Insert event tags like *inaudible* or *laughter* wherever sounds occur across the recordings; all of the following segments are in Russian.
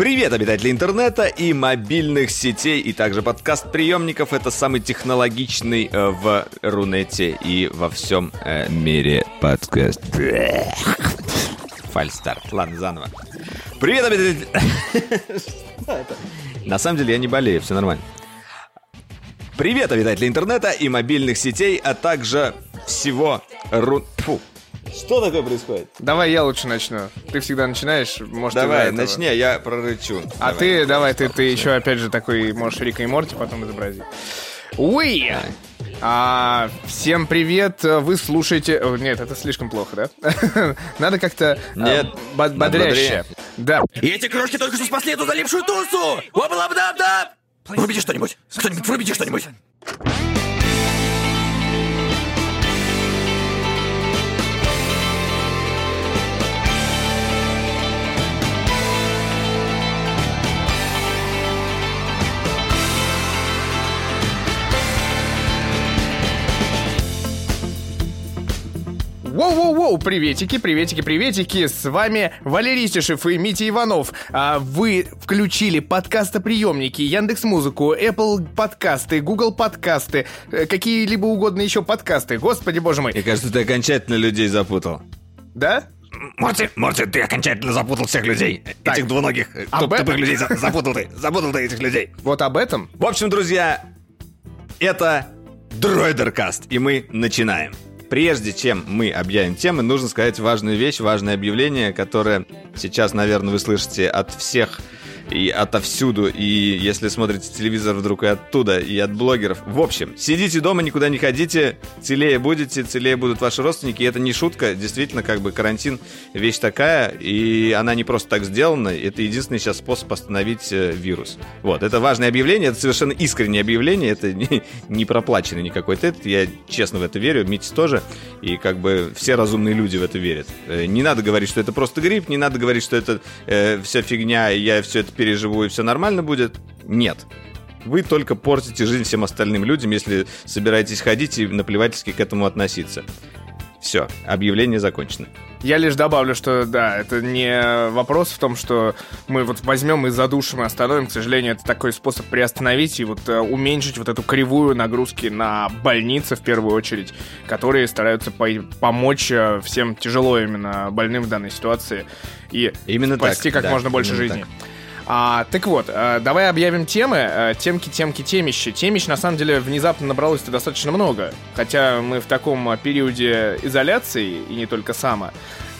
Привет, обитатели интернета и мобильных сетей, и также подкаст-приемников. Это самый технологичный э, в Рунете и во всем э, мире подкаст. Фальстарт. Ладно, заново. Привет, обитатели... На самом деле я не болею, все нормально. Привет, обитатели интернета и мобильных сетей, а также всего Ру... Фу. Что такое происходит? Давай я лучше начну. Ты всегда начинаешь, может, Давай, начни, а я прорычу. А ты, давай, ты, ты еще опять же такой можешь Рика и Морти потом изобразить. Уи! А, всем привет, вы слушаете... О, Нет, это слишком плохо, да? *laughs* Надо как-то а, Нет, бо- надо бодряще. бодрее. Да. И эти крошки только что спасли эту залипшую тусу! Оба-лап-дап-дап! Врубите что-нибудь! Кто-нибудь врубите что-нибудь! Воу-воу-воу, приветики, приветики, приветики, с вами Валерий Стешев и Митя Иванов. А вы включили подкастоприемники, Яндекс Музыку, Apple подкасты, Google подкасты, э, какие-либо угодно еще подкасты. Господи боже мой. Мне кажется, ты окончательно людей запутал. Да? Морти, Морти, ты окончательно запутал всех людей. Так. Этих двуногих, э, Об этом- тупых людей за- запутал ты. Запутал ты этих людей. Вот об этом? В общем, друзья, это Дроидеркаст, и мы начинаем. Прежде чем мы объявим темы, нужно сказать важную вещь, важное объявление, которое сейчас, наверное, вы слышите от всех и отовсюду, и если смотрите телевизор вдруг и оттуда, и от блогеров. В общем, сидите дома, никуда не ходите, целее будете, целее будут ваши родственники, и это не шутка, действительно, как бы карантин вещь такая, и она не просто так сделана, это единственный сейчас способ остановить э, вирус. Вот, это важное объявление, это совершенно искреннее объявление, это не, не проплаченный никакой тет, я честно в это верю, Митя тоже, и как бы все разумные люди в это верят. Э, Не надо говорить, что это просто грипп, не надо говорить, что это э, вся фигня, я все это переживу, и все нормально будет. Нет. Вы только портите жизнь всем остальным людям, если собираетесь ходить и наплевательски к этому относиться. Все, объявление закончено. Я лишь добавлю, что да, это не вопрос в том, что мы вот возьмем и задушим и остановим. К сожалению, это такой способ приостановить и вот э, уменьшить вот эту кривую нагрузки на больницы в первую очередь, которые стараются по- помочь э, всем тяжело именно больным в данной ситуации и Именно спасти так, как да, можно больше именно жизней. А, так вот, э, давай объявим темы. Э, темки, темки, темищи. Темищ, на самом деле, внезапно набралось-то достаточно много. Хотя мы в таком периоде изоляции, и не только сама.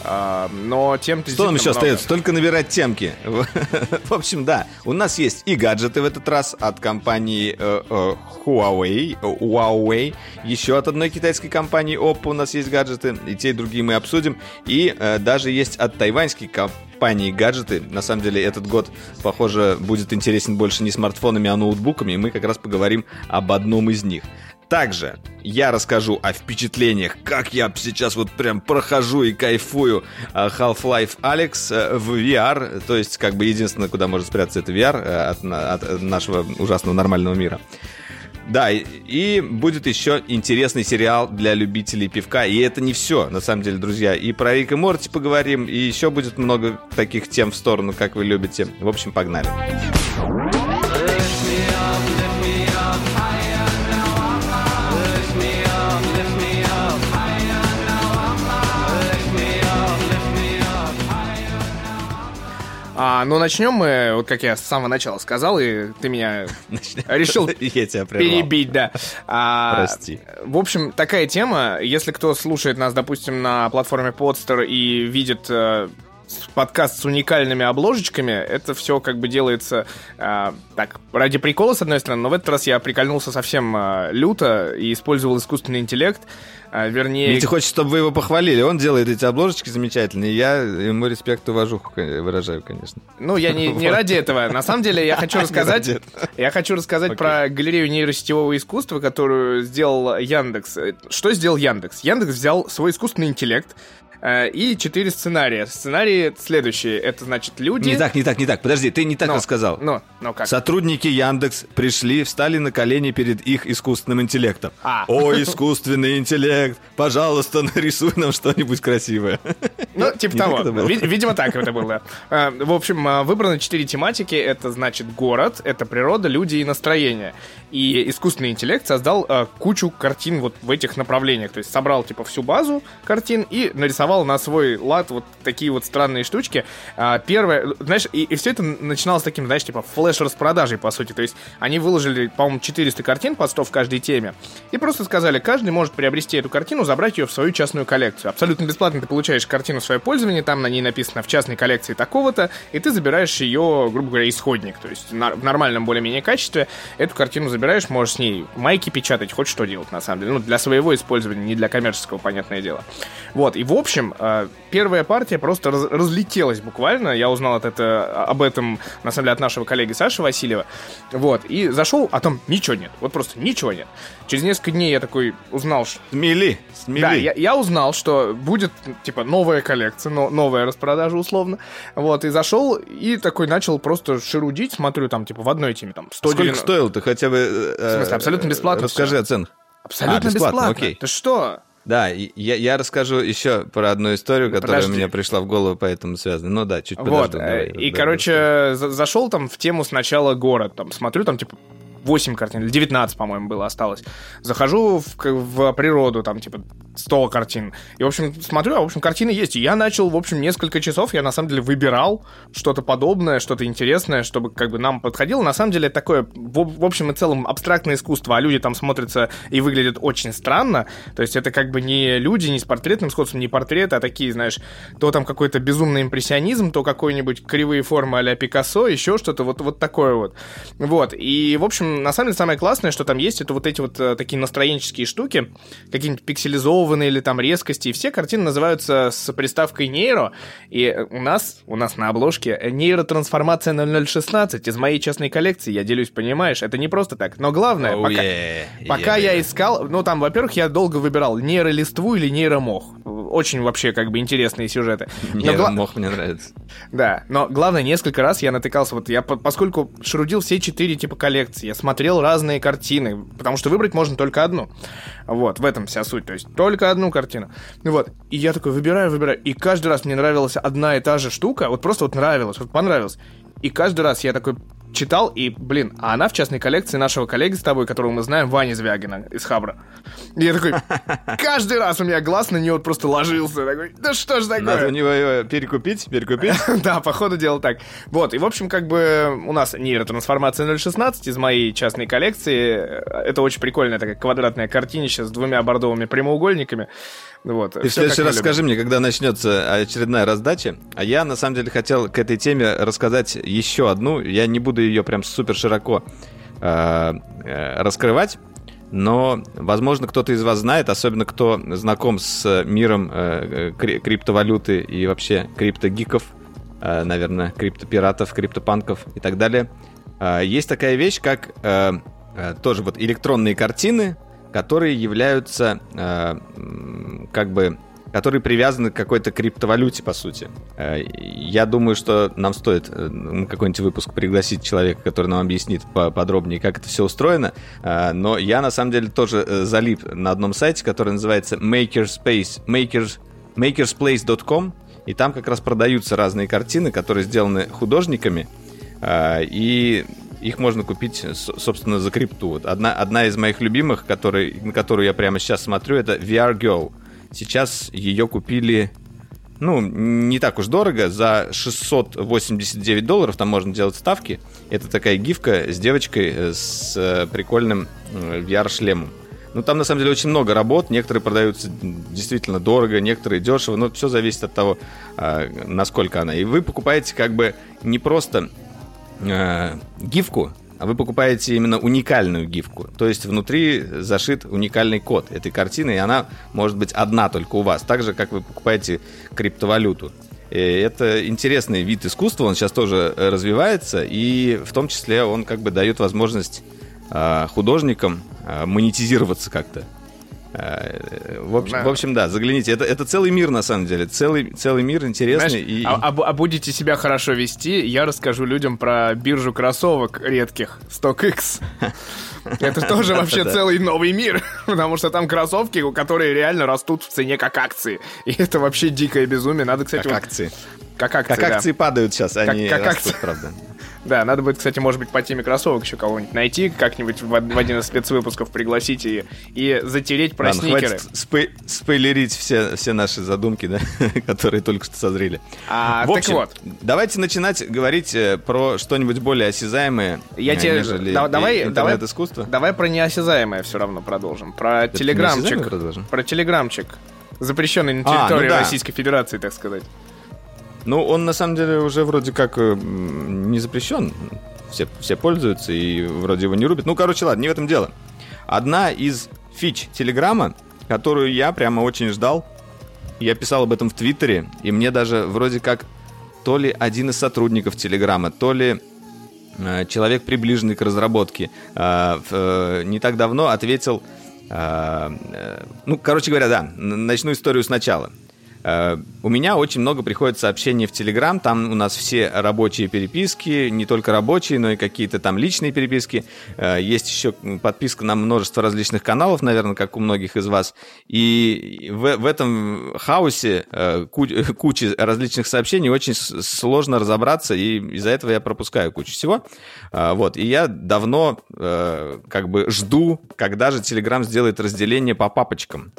А, но тем Что нам еще остается? Только набирать темки. *laughs* В общем, да, у нас есть и гаджеты в этот раз от компании э, э, Huawei, Huawei, еще от одной китайской компании Oppo у нас есть гаджеты, и те, и другие мы обсудим, и э, даже есть от тайваньской компании гаджеты. На самом деле этот год, похоже, будет интересен больше не смартфонами, а ноутбуками, и мы как раз поговорим об одном из них. Также я расскажу о впечатлениях, как я сейчас вот прям прохожу и кайфую э, Half-Life Alex э, в VR, то есть как бы единственное, куда может спрятаться, это VR э, от, от, нашего ужасного нормального мира. Да, и будет еще интересный сериал для любителей пивка. И это не все, на самом деле, друзья. И про Рик и Морти поговорим, и еще будет много таких тем в сторону, как вы любите. В общем, погнали. А, ну, начнем мы, вот как я с самого начала сказал, и ты меня решил *laughs* перебить, да. А, Прости. В общем, такая тема. Если кто слушает нас, допустим, на платформе Podster и видит э, подкаст с уникальными обложечками, это все как бы делается э, так, ради прикола, с одной стороны, но в этот раз я прикольнулся совсем э, люто и использовал искусственный интеллект. э, вернее, Митя хочет, чтобы вы его похвалили. Он делает эти обложечки замечательные. Я ему респект и уважуху выражаю, конечно. Ну, я не, не *laughs* ради этого. На самом деле, я хочу *laughs* рассказать... Я хочу рассказать про галерею нейросетевого искусства, которую сделал Яндекс. Что сделал Яндекс? Яндекс взял свой искусственный интеллект, и четыре сценария. Сценарии следующие. Это значит люди... Не так, не так, не так. Подожди, ты не так Но, рассказал. Ну, ну как? Сотрудники Яндекс пришли, встали на колени перед их искусственным интеллектом. А. О, искусственный интеллект, пожалуйста, *laughs* нарисуй нам что-нибудь красивое. Ну, *laughs* типа того. Видимо, так это было. Э, В общем, э, выбраны четыре тематики. Это, значит, город, это природа, люди и настроение. И искусственный интеллект создал э, кучу картин вот в этих направлениях. То есть собрал, типа, всю базу картин и нарисовал на свой лад вот такие вот странные штучки. А, Первое, знаешь, и, все это начиналось таким, знаешь, типа, флеш-распродажей, по сути. То есть они выложили, по-моему, 400 картин по 100 в каждой теме. И просто сказали, каждый может приобрести эту картину, забрать ее в свою частную коллекцию. Абсолютно бесплатно ты получаешь картину в свое пользование, там на ней написано в частной коллекции такого-то, и ты забираешь ее, грубо говоря, исходник. То есть на- в нормальном более-менее качестве эту картину забираешь, можешь с ней майки печатать, хоть что делать, на самом деле. Ну, для своего использования, не для коммерческого, понятное дело. Вот, и в общем, э, первая партия просто раз- разлетелась буквально. Я узнал от это, об этом, на самом деле, от нашего коллеги Саши Васильева. Вот, и зашел, а там ничего нет. Вот просто ничего нет. Через несколько дней я такой узнал, что Смели, смели. да, я, я узнал, что будет, типа, новая коллекция, но, новая распродажа, условно. Вот, и зашел, и такой начал просто шерудить, смотрю, там, типа, в одной теме, там, 190... Сколько стоил ты хотя бы... э, В смысле, абсолютно бесплатно Расскажи всё. о ценах. Абсолютно А, бесплатно, бесплатно. окей. Ты что? Да, я, я расскажу еще про одну историю, которая Подожди. мне пришла в голову, поэтому связана. Ну да, чуть Вот, подожду, э, давай, и, да, короче, за- зашел там в тему сначала город, там, смотрю, там, типа, 8 картин, или 19, по-моему, было осталось. Захожу в, в природу, там, типа, 100 картин. И, в общем, смотрю, а, в общем, картины есть. И я начал, в общем, несколько часов, я, на самом деле, выбирал что-то подобное, что-то интересное, чтобы, как бы, нам подходило. На самом деле, это такое, в, в общем и целом, абстрактное искусство, а люди там смотрятся и выглядят очень странно. То есть это, как бы, не люди, не с портретным сходством, не портреты, а такие, знаешь, то там какой-то безумный импрессионизм, то какой-нибудь кривые формы а-ля Пикассо, еще что-то вот, вот такое вот. Вот, и, в общем, на самом деле, самое классное, что там есть, это вот эти вот э, такие настроенческие штуки, какие-нибудь пикселизованные или там резкости, и все картины называются с приставкой нейро, и у нас, у нас на обложке нейротрансформация 0016 из моей частной коллекции, я делюсь, понимаешь, это не просто так, но главное, Oh, пока... yeah, Пока yeah, я искал, ну там, во-первых, я долго выбирал нейролиству или нейромох. Очень вообще как бы интересные сюжеты. Мне гла- мох мне нравится. Да, но главное, несколько раз я натыкался, вот я, по- поскольку шерудил все четыре типа коллекции, я смотрел разные картины, потому что выбрать можно только одну. Вот, в этом вся суть, то есть только одну картину. Ну Вот, и я такой выбираю, выбираю, и каждый раз мне нравилась одна и та же штука, вот просто вот нравилась, вот понравилась. И каждый раз я такой читал, и, блин, а она в частной коллекции нашего коллеги с тобой, которого мы знаем, Вани Звягина из Хабра. И я такой, *laughs* каждый раз у меня глаз на нее вот просто ложился, такой, да что ж такое? Надо у него перекупить, перекупить. *laughs* Да, походу дело так. Вот, и в общем, как бы у нас нейротрансформация 016 из моей частной коллекции. Это очень прикольная такая квадратная картинища с двумя бордовыми прямоугольниками. Вот. Ты в следующий раз скажи мне, когда начнется очередная раздача. А я, на самом деле, хотел к этой теме рассказать еще одну. Я не буду ее прям супер широко э, э, раскрывать. Но, возможно, кто-то из вас знает, особенно кто знаком с миром э, кри- криптовалюты и вообще криптогиков, э, наверное, криптопиратов, криптопанков и так далее. Э, есть такая вещь, как э, э, тоже вот электронные картины, которые являются э, как бы которые привязаны к какой-то криптовалюте, по сути. Э, Я думаю, что нам стоит э, на какой-нибудь выпуск пригласить человека, который нам объяснит подробнее, как это все устроено. Э, Но я, на самом деле, тоже э, залип на одном сайте, который называется Makerspace, Makers, makersplace.com, и там как раз продаются разные картины, которые сделаны художниками, э, и их можно купить, с- собственно, за крипту. Вот одна, одна из моих любимых, который, на которую я прямо сейчас смотрю, это VR Girl. Сейчас ее купили, ну, не так уж дорого, за 689 долларов, там можно делать ставки. Это такая гифка с девочкой э, с э, прикольным э, VR-шлемом. Ну, там, на самом деле, очень много работ. Некоторые продаются действительно дорого, некоторые дешево. Но все зависит от того, а, насколько она. И вы покупаете как бы не просто э, гифку, а вы покупаете именно уникальную гифку. То есть внутри зашит уникальный код этой картины, и она может быть одна только у вас. Так же, как вы покупаете криптовалюту. И это интересный вид искусства, он сейчас тоже э, развивается, и в том числе он как бы дает возможность э, художникам э, монетизироваться как-то. Э, в общем, в общем, да, загляните. Это, это целый мир, на самом деле. Целый, целый мир интересный. Знаешь, и... а, а, а будете себя хорошо вести, я расскажу людям про биржу кроссовок редких, StockX. *laughs* Это тоже вообще целый новый мир, *laughs* потому что там кроссовки, которые реально растут в цене как акции. И это вообще дикое безумие. Надо, кстати... Как акции. Как акции, Как акции падают сейчас, они как растут, правда. Да, надо будет, кстати, может быть, по теме кроссовок еще кого-нибудь найти, как-нибудь в, в один из спецвыпусков пригласить и, и затереть про Ладно, сникеры. хватит спой- спойлерить все, все наши задумки, *laughs* да, которые только что созрели. А, в так общем, вот. давайте начинать говорить э, про что-нибудь более осязаемое, Я э, тебе... да- давай, и- давай, интернет-искусство. давай про неосязаемое все равно продолжим. Про телеграмчик. неосязаемое продолжим? Про телеграмчик. Запрещенный на А, ну территории да. Российской Федерации, так сказать. Ну, он на самом деле уже вроде как э, не запрещен. Все, все пользуются и вроде его не рубят. Ну, короче, ладно, не в этом дело. Одна из фич Телеграма, которую я прямо очень ждал, я писал об этом в Твиттере, и мне даже вроде как то ли один из сотрудников Телеграма, то ли э, человек, приближенный к разработке, э, э, не так давно ответил... э, э, ну, короче говоря, да, начну историю сначала. Э, У меня очень много приходит сообщений в Телеграм, там у нас все рабочие переписки, не только рабочие, но и какие-то там личные переписки. Э, Есть еще подписка на множество различных каналов, наверное, как у многих из вас. И в, в этом хаосе э, ку- *laughs* кучи различных сообщений очень сложно разобраться, и из-за этого я пропускаю кучу всего. Вот, и я давно как бы жду, когда же Telegram сделает разделение по папочкам,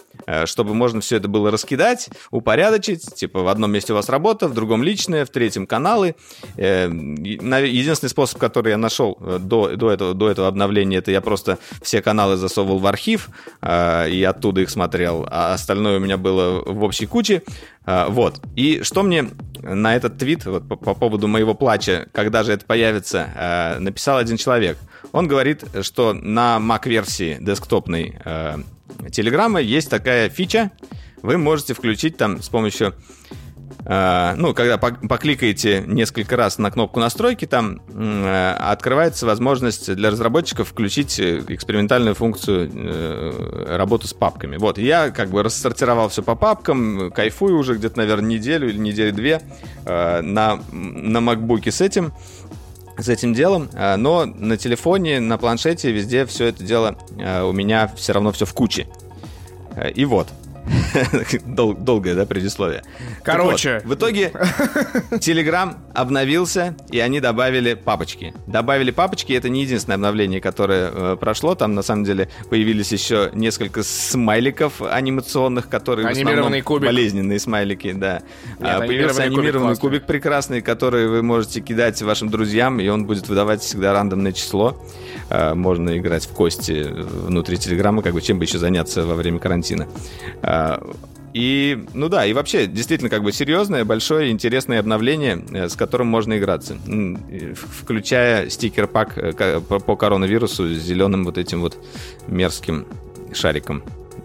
чтобы можно все это было раскидать, упорядочить, типа в одном месте у вас работа, в другом личное, в третьем каналы. Э, Единственный способ, который я нашел э, до, до, этого, до этого обновления, это я просто все каналы засовывал в архив э, и оттуда их смотрел, а остальное у меня было в общей куче. Вот. И что мне на этот твит вот, по, по поводу моего плача, когда же это появится, э, написал один человек. Он говорит, что на Mac-версии десктопной э, Телеграма есть такая фича, вы можете включить там с помощью э, ну, когда пок- покликаете несколько раз на кнопку настройки, там э, открывается возможность для разработчиков включить э, экспериментальную функцию работы с папками. Вот, я как бы рассортировал все по папкам, кайфую уже где-то, наверное, неделю или недели две на, на MacBook с этим с этим делом, э, но на телефоне, на планшете, везде все это дело э, у меня все равно все в куче. Э, И вот. *laughs* Дол- долгое, да, предисловие. Короче. вот, в итоге Telegram обновился, и они добавили папочки. Добавили папочки, это не единственное обновление, которое э, прошло. Там, на самом деле, появились еще несколько смайликов анимационных, которые в Анимированный основном кубик. болезненные смайлики, да. А, анимированный Появился кубик анимированный классный. кубик прекрасный, который вы можете кидать вашим друзьям, и он будет выдавать всегда рандомное число. А, Можно играть в кости внутри Телеграма, как бы чем бы еще заняться во время карантина. А, И, ну да, и вообще, действительно, как бы серьезное, большое, интересное обновление, э, с которым можно играться. Включая стикер-пак э, по коронавирусу с зеленым вот этим вот мерзким шариком.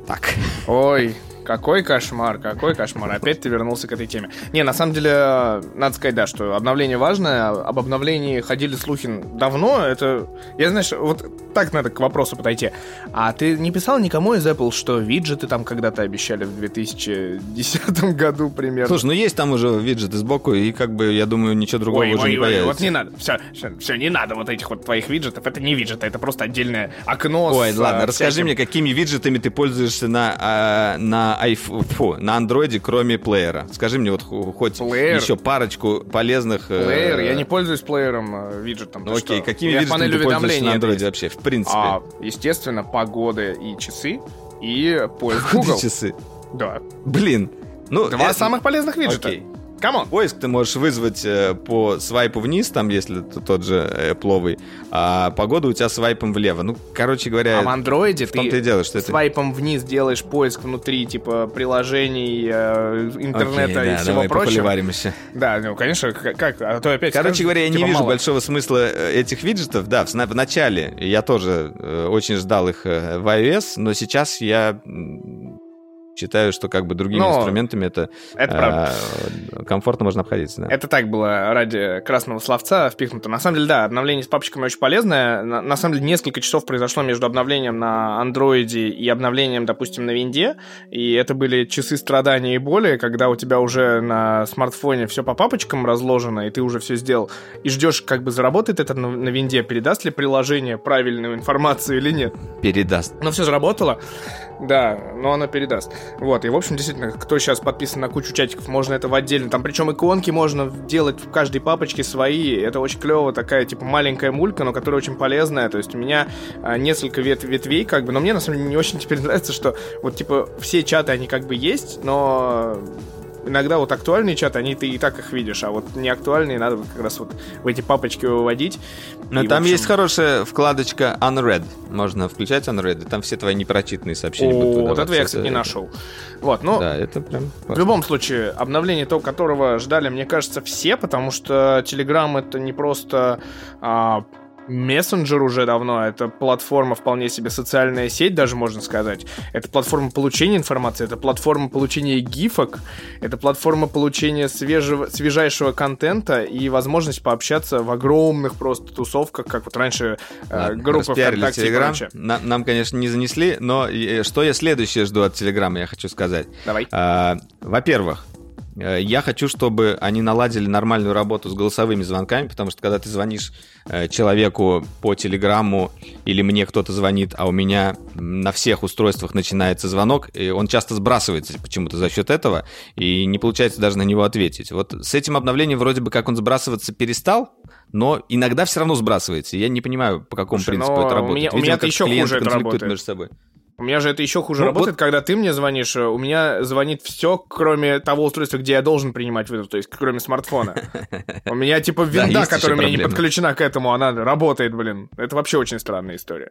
Так. Ой, какой кошмар, какой кошмар. Опять ты вернулся к этой теме. Не, на самом деле, э, надо сказать, да, что обновление важное. Об обновлении ходили слухи давно. Это, я, знаешь, вот так надо к вопросу подойти. А ты не писал никому из Apple, что виджеты там когда-то обещали в 2010 *laughs* году примерно? Слушай, ну есть там уже виджеты сбоку, и как бы, я думаю, ничего другого Ой, уже ой, не ой, появится. вот не надо. Все, все, не надо вот этих вот твоих виджетов. Это не виджеты, это просто отдельное окно. Ой, с, ладно, расскажи всяким- мне, какими виджетами ты пользуешься на, а, на iPhone, фу, на андроиде, кроме плеера. Скажи мне вот хоть Плеер? еще парочку полезных... э, Плеер, я не пользуюсь плеером, э, виджетом. Ну окей, что? какими виджетами ты пользуешься на это андроиде вообще, в принципе? А, естественно, погода и часы, и поиск Google. часы? Да. Блин. Ну, Два э, самых полезных виджета. окей. Come on. Поиск ты можешь вызвать э, по свайпу вниз, там, если т- тот же Apple, а погода у тебя свайпом влево. Ну, короче говоря, А в андроиде в том-то и ты дело, что это... свайпом вниз делаешь поиск внутри, типа, приложений, э, интернета Окей, и да, всего давай прочего. Да, ну, конечно, как, а то опять Короче скажут, говоря, я не типа, вижу мало. большого смысла э, этих виджетов. Да, в, в начале я тоже э, очень ждал их э, в iOS, но сейчас я считаю, что как бы другими Но инструментами это, это э, комфортно можно обходиться. Да. Это так было ради красного словца впихнуто. На самом деле, да, обновление с папочками очень полезное. На, на самом деле, несколько часов произошло между обновлением на андроиде и обновлением, допустим, на винде. И это были часы страдания и боли, когда у тебя уже на смартфоне все по папочкам разложено, и ты уже все сделал, и ждешь, как бы заработает это на, на винде, передаст ли приложение правильную информацию или нет. Передаст. Но все заработало. Да, но она передаст. Вот, и, в общем, действительно, кто сейчас подписан на кучу чатиков, можно это в отдельно. Там, причем иконки можно делать в каждой папочке свои. Это очень клево, такая, типа, маленькая мулька, но которая очень полезная. То есть у меня а, несколько вет ветвей, как бы, но мне, на самом деле, не очень теперь *laughs* нравится, что вот, типа, все чаты, они как бы есть, но иногда вот актуальные чаты, они ты и так их видишь, а вот не актуальные надо как раз вот в эти папочки выводить. Но И, там общем, есть хорошая вкладочка Unread. Можно включать Unread, и там все твои непрочитанные сообщения О, будут вот этого я, кстати, не нашел. Вот, ну, Да, это прям... В любом случае, обновление то, которого ждали, мне кажется, все, потому что Telegram это не просто а, мессенджер уже давно, это платформа вполне себе социальная сеть, даже можно сказать. Это платформа получения информации, это платформа получения гифок, это платформа получения свежего, свежайшего контента и возможность пообщаться в огромных просто тусовках, как вот раньше э, Ладно, группы распиарили ВКонтакте прочее. На- нам, конечно, не занесли, но э, что я следующее жду от Телеграма, я хочу сказать. Давай. А, Во-первых, э, я хочу, чтобы они наладили нормальную работу с голосовыми звонками, потому что когда ты звонишь э, человеку по телеграмму или мне кто-то звонит, а у меня на всех устройствах начинается звонок, и он часто сбрасывается почему-то за счет этого, и не получается даже на него ответить. Вот с этим обновлением вроде бы как он сбрасываться перестал, но иногда все равно сбрасывается. Я не понимаю, по какому Слушай, принципу это у работает. меня- у Видимо, меня-то как еще клиенты хуже это работает. между собой. У меня же это еще хуже Ну, работает, вот- когда ты мне звонишь, э, у меня звонит все, кроме того устройства, где я должен принимать вызов, то есть кроме смартфона. *laughs* У меня типа Да, винда, которая у меня не подключена к этому, она работает, блин. Это вообще очень странная история.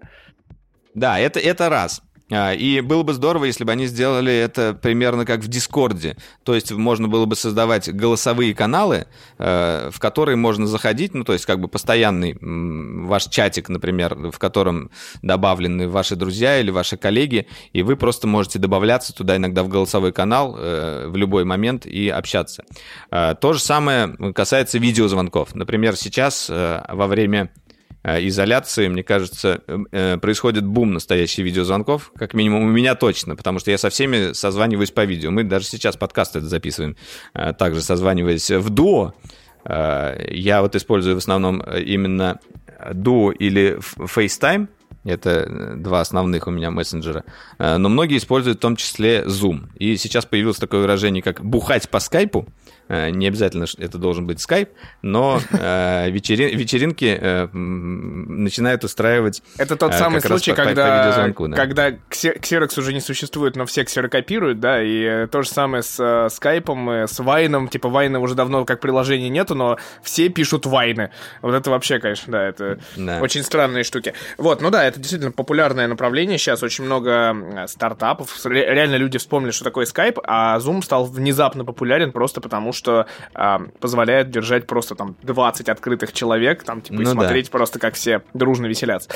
Да, это, это раз. А, И было бы здорово, если бы они сделали это примерно как в Дискорде. То есть можно было бы создавать голосовые каналы, э, в которые можно заходить, ну, то есть как бы постоянный ваш чатик, например, в котором добавлены ваши друзья или ваши коллеги, и вы просто можете добавляться туда иногда в голосовой канал э, в любой момент и общаться. Э, То же самое касается видеозвонков. Например, сейчас э, во время изоляции, мне кажется, э, происходит бум настоящих видеозвонков, как минимум у меня точно, потому что я со всеми созваниваюсь по видео. Мы даже сейчас подкаст это записываем, э, также созваниваясь в дуо. Э, Я вот использую в основном э, именно дуо или FaceTime, это э, два основных у меня мессенджера. Э, Но многие используют в том числе Zoom. И сейчас появилось такое выражение, как «бухать по скайпу». Э, Не обязательно это должен быть скайп, но э, вечери- вечеринки э, начинают устраивать Это тот самый случай, по- по- по когда, видеозвонку, да. когда ксе- Xerox уже не существует, но все ксерокопируют, да, и то же самое с скайпом, с Вайном, типа Вайна уже давно как приложения нету, но все пишут Вайны. Вот это вообще, конечно, да, это Да. очень странные штуки. Вот, ну да, это действительно популярное направление, сейчас очень много стартапов, реально люди вспомнили, что такое скайп, а Zoom стал внезапно популярен просто потому, что а, позволяет держать просто там 20 открытых человек, там, типа, и Ну да. смотреть просто, как все дружно веселятся.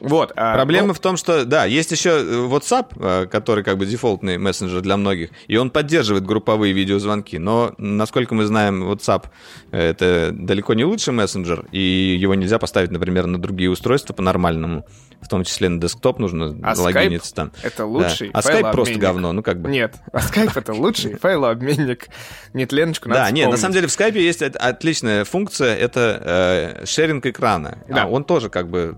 Вот. а, Проблема ну, в том, что, да, есть еще э, WhatsApp, э, который как бы дефолтный мессенджер для многих, и он поддерживает групповые видеозвонки, но, насколько мы знаем, WhatsApp э, — это далеко не лучший мессенджер, и его нельзя поставить, например, на другие устройства по-нормальному, в том числе на десктоп нужно А логиниться там. это Да. лучший А Skype просто говно, ну как бы. Нет, а Skype это лучший *laughs* файлообменник. Нет, Леночку надо Да, нет, на самом деле в скайпе есть от- отличная функция, это э, шеринг экрана. Да. А он тоже как бы,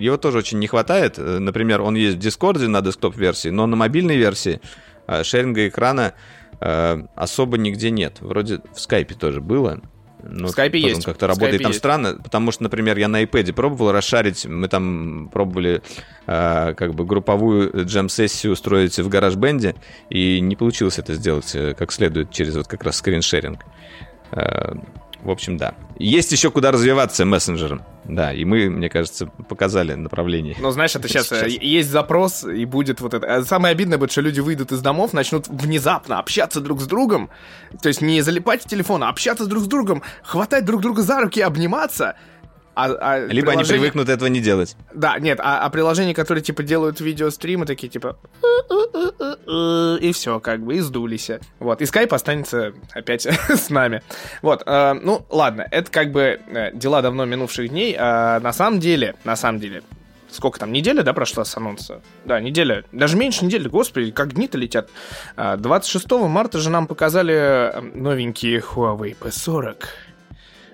его тоже очень не хватает. Э, Например, он есть в Дискорде на десктоп-версии, но на мобильной версии э, шеринга экрана э, особо нигде нет. Вроде в скайпе тоже было. Но В скайпе есть. как-то работает там есть. странно, потому что, например, я на iPad пробовал расшарить, мы там пробовали э, как бы групповую джем-сессию устроить в гараж-бенде, и не получилось это сделать э, как следует через вот как раз скриншеринг. Э, В общем, да. Есть еще куда развиваться мессенджером. Да, и мы, мне кажется, показали направление. Ну, знаешь, это сейчас, Сейчас. э, есть запрос, и будет вот это. А Самое обидное будет, что люди выйдут из домов, начнут внезапно общаться друг с другом. То есть не залипать в телефон, а общаться друг с другом, хватать друг друга за руки, обниматься. А, а Либо они приложения- привыкнут этого не делать. Да, нет, а, а приложения, которые, типа, делают видеостримы, такие, типа... И все, как бы, и сдулись. Вот, и Skype останется опять *laughs* с нами. Вот, э, ну, ладно, это как бы э, дела давно минувших дней. А на самом деле, на самом деле, сколько там, неделя, да, прошла с анонса? Да, неделя. Даже меньше недели, господи, как дни-то летят. А, 26 марта же нам показали э, новенькие Huawei P40.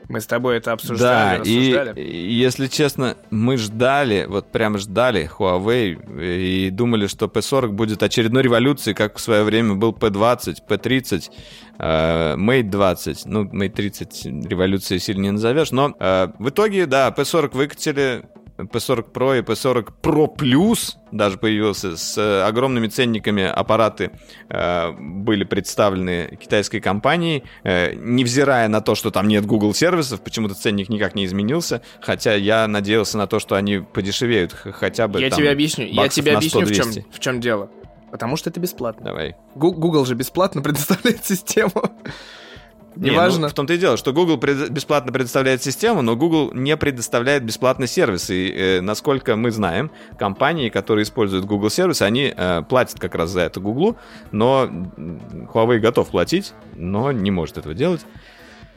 Мы с тобой это обсуждали, Да, рассуждали. и если честно, мы ждали, вот прям ждали Huawei и думали, что P40 будет очередной революцией, как в свое время был P20, P30, э, Mate 20. Ну, Mate 30 революции сильно не назовешь, но э, в итоге, да, P40 выкатили, P40 Pro и P40 Pro Plus даже появился с э, огромными ценниками аппараты э, были представлены китайской компанией, э, невзирая на то, что там нет Google сервисов, почему-то ценник никак не изменился, хотя я надеялся на то, что они подешевеют хотя бы Я там тебе объясню, я тебе объясню, в чем, 100-200. в чем дело. Потому что это бесплатно. Давай. Google же бесплатно *laughs* предоставляет систему. Не, Неважно. ну, в том-то и дело, что Google пред- бесплатно предоставляет систему, но Google не предоставляет бесплатный сервис. И э, насколько мы знаем, компании, которые используют Google сервис, они э, платят как раз за это Google, но Huawei готов платить, но не может этого делать.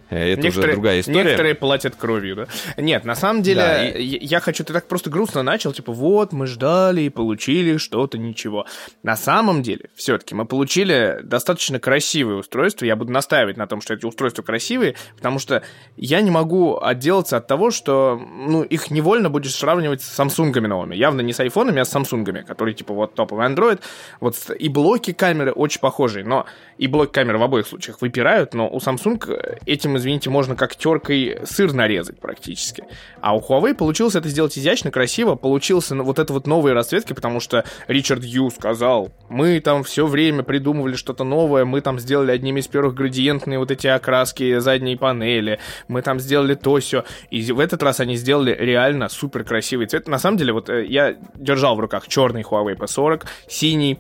Э, Это уже другая история. Некоторые платят кровью, да? Нет, на самом деле, Да, и- я, хочу, ты так просто грустно начал, типа, вот, мы ждали и получили что-то, ничего. На самом деле, все-таки мы получили достаточно красивые устройства, я буду настаивать на том, что эти устройства красивые, потому что я не могу отделаться от того, что, ну, их невольно будешь сравнивать с самсунгами новыми. Явно не с айфонами, а с самсунгами, которые, типа, вот топовый Android, вот и блоки камеры очень похожие, но и блоки камеры в обоих случаях выпирают, но у Samsung э, извините, можно как теркой сыр нарезать практически. А у Huawei получилось это сделать изящно, красиво, получился ну, вот это вот новые расцветки, потому что Ричард Ю сказал, мы там все время придумывали что-то новое, мы там сделали одними из первых градиентные вот эти окраски задней панели, мы там сделали то все. И в этот раз они сделали реально супер красивый цвет. На самом деле, вот э, я держал в руках черный Huawei P40, синий,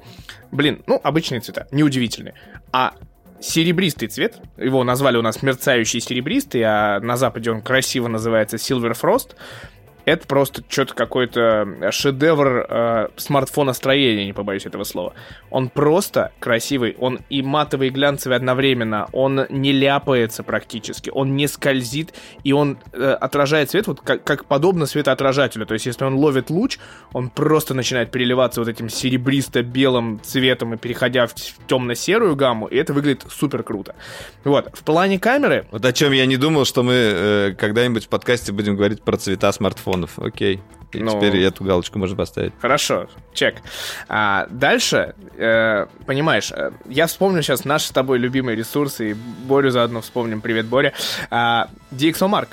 блин, ну, обычные цвета, неудивительные. А серебристый цвет, его назвали у нас мерцающий серебристый, а на Западе он красиво называется Silver Frost, это просто что-то какой-то шедевр э, смартфоностроения, не побоюсь этого слова. Он просто красивый, он и матовый, и глянцевый одновременно, он не ляпается практически, он не скользит, и он э, отражает свет вот как, как подобно светоотражателю. То есть, если он ловит луч, он просто начинает переливаться вот этим серебристо-белым цветом и переходя в темно-серую гамму, и это выглядит супер круто. Вот, в плане камеры, Вот о чем я не думал, что мы э, когда-нибудь в подкасте будем говорить про цвета смартфонов. Окей. И Ну. теперь эту галочку можно поставить. Хорошо, чек. А дальше, э, понимаешь, э, я вспомню сейчас наши с тобой любимые ресурсы, и Борю заодно вспомним. Привет, Боря. А, DxOMark.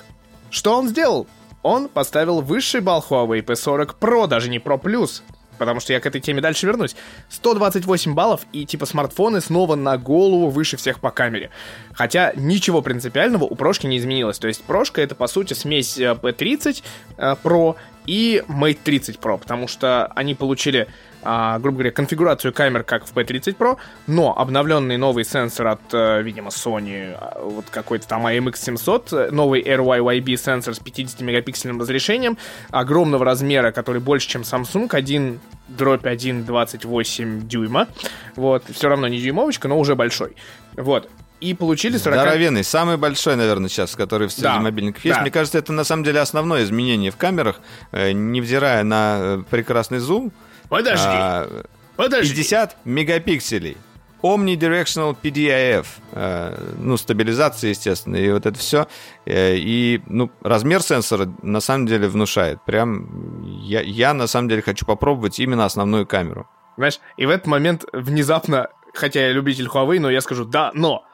Что он сделал? Он поставил высший балл Huawei P40 Pro, даже не Pro Plus, потому что я к этой теме дальше вернусь. 128 баллов, и типа смартфоны снова на голову выше всех по камере. Хотя ничего принципиального у прошки не изменилось. То есть прошка это по сути смесь э, P30 э, Pro и Mate 30 Pro, потому что они получили, а, грубо говоря, конфигурацию камер как в P30 Pro, но обновленный новый сенсор от, э, видимо, Sony, а, вот какой-то там AMX700, э, новый RYYB сенсор с 50-мегапиксельным разрешением, огромного размера, который больше, чем Samsung, 1 дробь 1,28 дюйма, вот, все равно не дюймовочка, но уже большой, вот, и получили 40... Здоровенный, самый большой, наверное, сейчас, который в среди Да, мобильников есть. да. Мне кажется, это на самом деле основное изменение в камерах, э, невзирая на прекрасный зум. Подожди, а, подожди. 50 мегапикселей. Omnidirectional PDIF, э, ну, стабилизация, естественно, и вот это все. И, ну, размер сенсора на самом деле внушает. Прям я, я на самом деле хочу попробовать именно основную камеру. Знаешь, и в этот момент внезапно, хотя я любитель Huawei, но я скажу «да, но».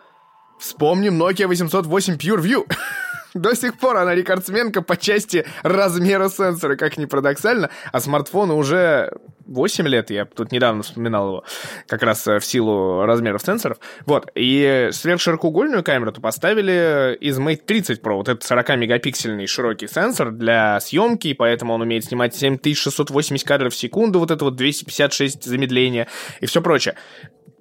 Вспомним Nokia 808 PureView. *laughs* До сих пор она рекордсменка по части размера сенсора, как ни парадоксально, а смартфону уже 8 лет, я тут недавно вспоминал его, как раз э, в силу размеров сенсоров. Вот, и сверхширокоугольную камеру-то поставили из Mate 30 Pro, вот этот 40-мегапиксельный широкий сенсор для съемки, поэтому он умеет снимать 7680 кадров в секунду, вот это вот 256 замедления и все прочее.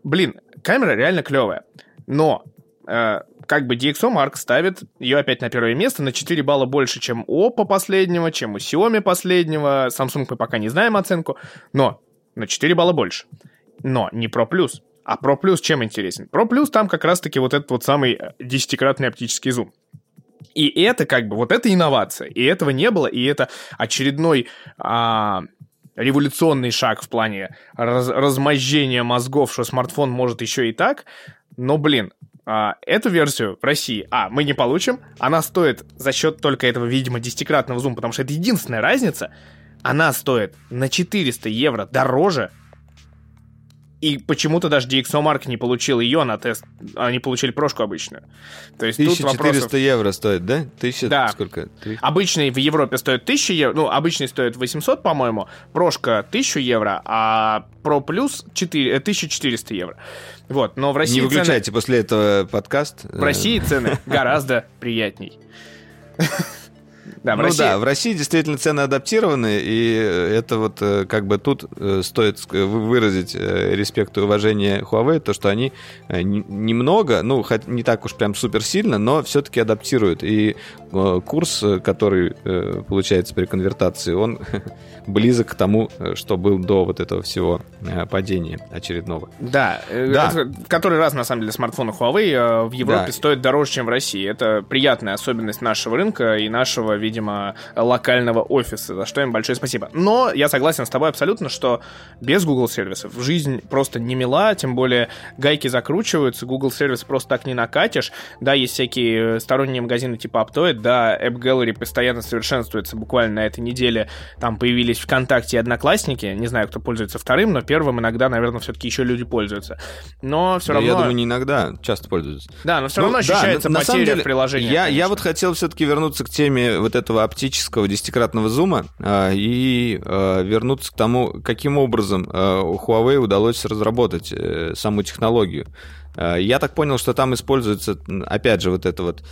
Блин, камера реально клевая, но э, как бы DxOMark ставит ее опять на первое место на 4 балла больше, чем Oppo последнего, чем у Xiaomi последнего. Samsung мы пока не знаем оценку, но на 4 балла больше. Но не Pro Plus. А Pro Plus чем интересен? Pro Plus там как раз-таки вот этот вот самый э, десятикратный оптический зум. И это как бы, вот это инновация. И этого не было, и это очередной а, революционный шаг в плане раз, размозжения мозгов, что смартфон может еще и так. Но, блин, а, эту версию в России, а, мы не получим. Она стоит за счет только этого, видимо, десятикратного зума, потому что это единственная разница. Она стоит на 400 евро дороже, и почему-то даже DxOMark не получил ее на тест. Они получили прошку обычную. То есть 1400 тут вопросов... евро стоит, да? Тысяча да. сколько? 3... Обычный в Европе стоит 1000 евро. Ну, обычный стоит 800, по-моему. Прошка 1000 евро, а Pro Plus 4... 1400 евро. Вот, но в России Не выключайте цены... после этого подкаст. В России цены гораздо приятней. Да, в ну России... да, в России действительно цены адаптированы, и это вот э, как бы тут э, стоит выразить э, респект и уважение Huawei, то, что они немного, ну, не так уж прям супер сильно, но все-таки адаптируют. И курс, который получается при конвертации, он *laughs* близок к тому, что был до вот этого всего падения очередного. Да, да. Это, который раз, на самом деле, смартфоны Huawei в Европе да. стоят дороже, чем в России. Это приятная особенность нашего рынка и нашего видимо, локального офиса, за что им большое спасибо. Но я согласен с тобой абсолютно, что без Google сервисов жизнь просто не мила, тем более гайки закручиваются, Google сервис просто так не накатишь. Да, есть всякие сторонние магазины типа Aptoid, да, App Gallery постоянно совершенствуется, буквально на этой неделе там появились ВКонтакте и Одноклассники, не знаю, кто пользуется вторым, но первым иногда, наверное, все-таки еще люди пользуются. Но все равно... Я думаю, не иногда, часто пользуются. Да, но все ну, равно ощущается да, потеря деле, в приложении. Я, я вот хотел все-таки вернуться к теме вот этого оптического десятикратного зума а, и а, вернуться к тому, каким образом а, у Huawei удалось разработать а, саму технологию. Я так понял, что там используется, опять же, вот эта вот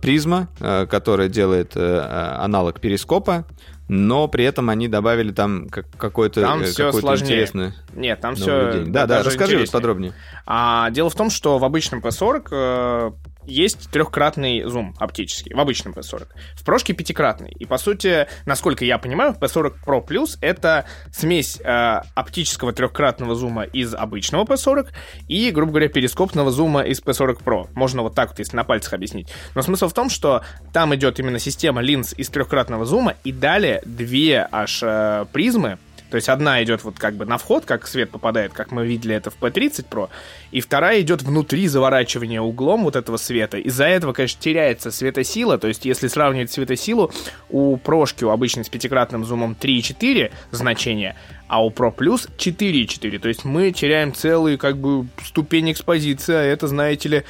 призма, которая делает а, аналог перископа, но при этом они добавили там какой-то там все сложнее. интересный Нет, там все Да, да, расскажи подробнее. А, дело в том, что в обычном P40 есть трехкратный зум оптический в обычном P40. В прошке пятикратный. И, по сути, насколько я понимаю, P40 Pro Plus это смесь э, оптического трехкратного зума из обычного P40 и, грубо говоря, перископного зума из P40 Pro. Можно вот так вот, если на пальцах объяснить. Но смысл в том, что там идет именно система линз из трехкратного зума и далее две аж э, призмы, то есть одна идет вот как бы на вход, как свет попадает, как мы видели это в P30 Pro, и вторая идет внутри заворачивания углом вот этого света. Из-за этого, конечно, теряется светосила, то есть если сравнивать светосилу, у прошки, у обычной с пятикратным зумом 3,4 значения, а у Pro Plus 4,4. То есть мы теряем целую как бы ступень экспозиции, а это, знаете ли,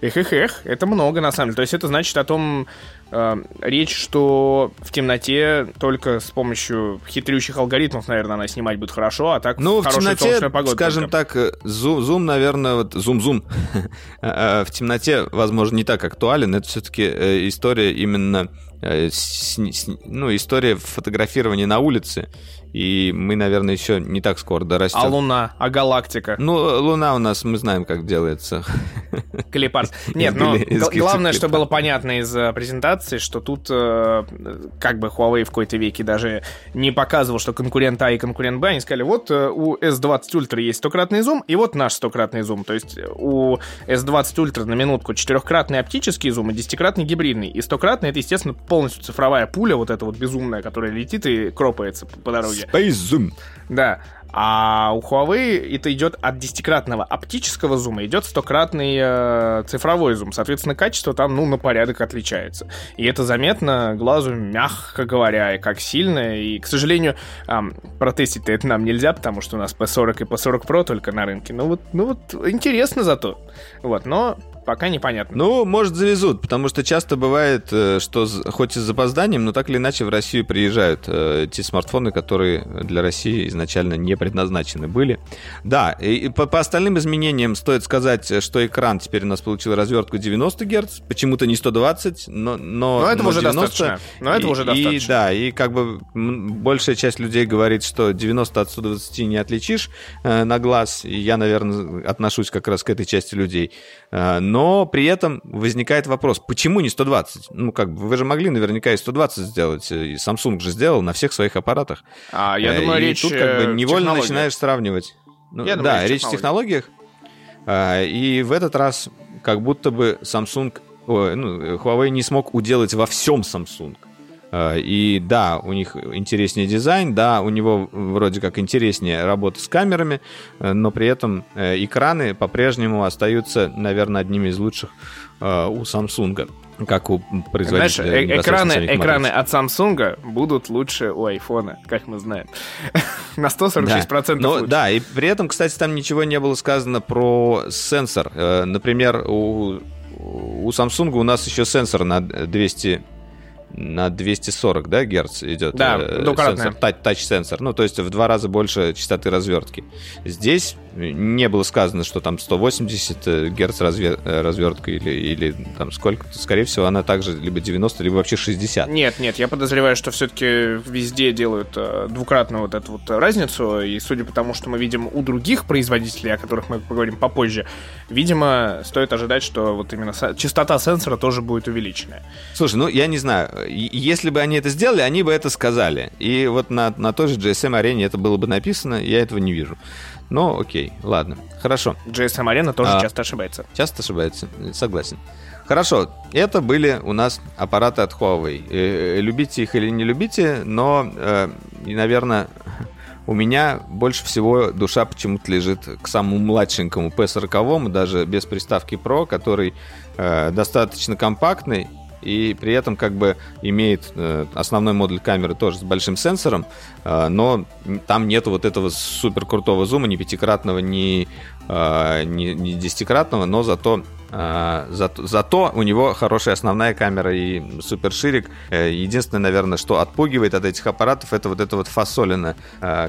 эх, эх, эх, это много на самом деле. То есть это значит о том, речь, что в темноте только с помощью хитрющих алгоритмов, наверное, она снимать будет хорошо, а так ну, в темноте, погода скажем только. так, зум, зум, наверное, вот зум-зум а, *laughs* в темноте, возможно, не так актуален. Это все-таки э, история именно э, ну, история фотографирования на улице и мы, наверное, еще не так скоро дорастем. А Луна? А галактика? Ну, Луна у нас, мы знаем, как делается. Клипарс. Нет, но главное, что было понятно из э, презентации, что тут э, как бы Huawei в какой-то веке даже не показывал, что конкурент А и конкурент Б. Они сказали, вот э, у S20 Ultra есть стократный зум, и вот наш стократный зум. То есть у S20 Ultra на минутку четырехкратный оптический зум и десятикратный гибридный. И стократный это, естественно, полностью цифровая пуля, вот эта вот безумная, которая летит и кропается по дороге дороге. Space Zoom. Да. А у Huawei это идет от десятикратного оптического зума, идет стократный э, цифровой зум. Соответственно, качество там, ну, на порядок отличается. И это заметно глазу, мягко говоря, и как сильно. И, к сожалению, э, протестить-то это нам нельзя, потому что у нас P40 и P40 Pro только на рынке. Ну вот, ну вот интересно зато. Вот, но пока непонятно. Ну, может, завезут, потому что часто бывает, э, что хоть и с запозданием, но так или иначе в Россию приезжают э, те смартфоны, которые для России изначально не предназначены были. Да, и по, по остальным изменениям стоит сказать, что экран теперь у нас получил развертку 90 Гц, почему-то не 120, но... Но, но это но уже 90, достаточно. Но это и, уже достаточно. И, да, и как бы большая часть людей говорит, что 90 от 120 не отличишь э, на глаз, и я, наверное, отношусь как раз к этой части людей. Э, но но при этом возникает вопрос, почему не 120? Ну, как бы, вы же могли наверняка и 120 сделать, и Samsung же сделал на всех своих аппаратах. А, я э, думаю, и речь тут как бы невольно начинаешь сравнивать. Ну, я да, думаю, речь в технологиях. А, и в этот раз как будто бы Samsung, ой, ну, Huawei не смог уделать во всем Samsung. А, и да, у них интереснее дизайн, да, у него вроде как интереснее работа с камерами, э, но при этом э, экраны по-прежнему остаются, наверное, одними из лучших э, у Samsung как у производителя. Знаешь, э экраны, экраны от Samsung будут лучше у iPhone, как мы знаем. *laughs* На 146% да. Но, лучше. Да, и при этом, кстати, там ничего не было сказано про сенсор. Например, у, у Samsung у нас еще сенсор на 200 на 240, да, герц идет да, э, сенсор, тач-сенсор, ну, то есть в два раза больше частоты развертки. Здесь не было сказано, что там 180 э, герц развер... Э, развертка или, или там сколько, скорее всего, она также либо 90, либо вообще 60. Нет, нет, я подозреваю, что все-таки везде делают двукратную вот эту вот разницу, и судя по тому, что мы видим у других производителей, о которых мы поговорим попозже, видимо, стоит ожидать, что вот именно частота сенсора тоже будет увеличенная. Слушай, ну, я не знаю, если бы они это сделали, они бы это сказали. И вот на, на той же GSM-арене это было бы написано, я этого не вижу. Но окей, ладно, хорошо. GSM-арена тоже а, часто ошибается. Часто ошибается, согласен. Хорошо, это были у нас аппараты от Huawei. Э, любите их или не любите, но, э, и, наверное, у меня больше всего душа почему-то лежит к самому младшенькому P40, даже без приставки Pro, который э, достаточно компактный, и при этом как бы имеет э, основной модуль камеры тоже с большим сенсором, э, но там нет вот этого супер крутого зума, ни пятикратного, ни, э, ни, ни десятикратного, но зато Зато, зато у него хорошая основная камера и супер ширик. Единственное, наверное, что отпугивает от этих аппаратов, это вот эта вот фасолина,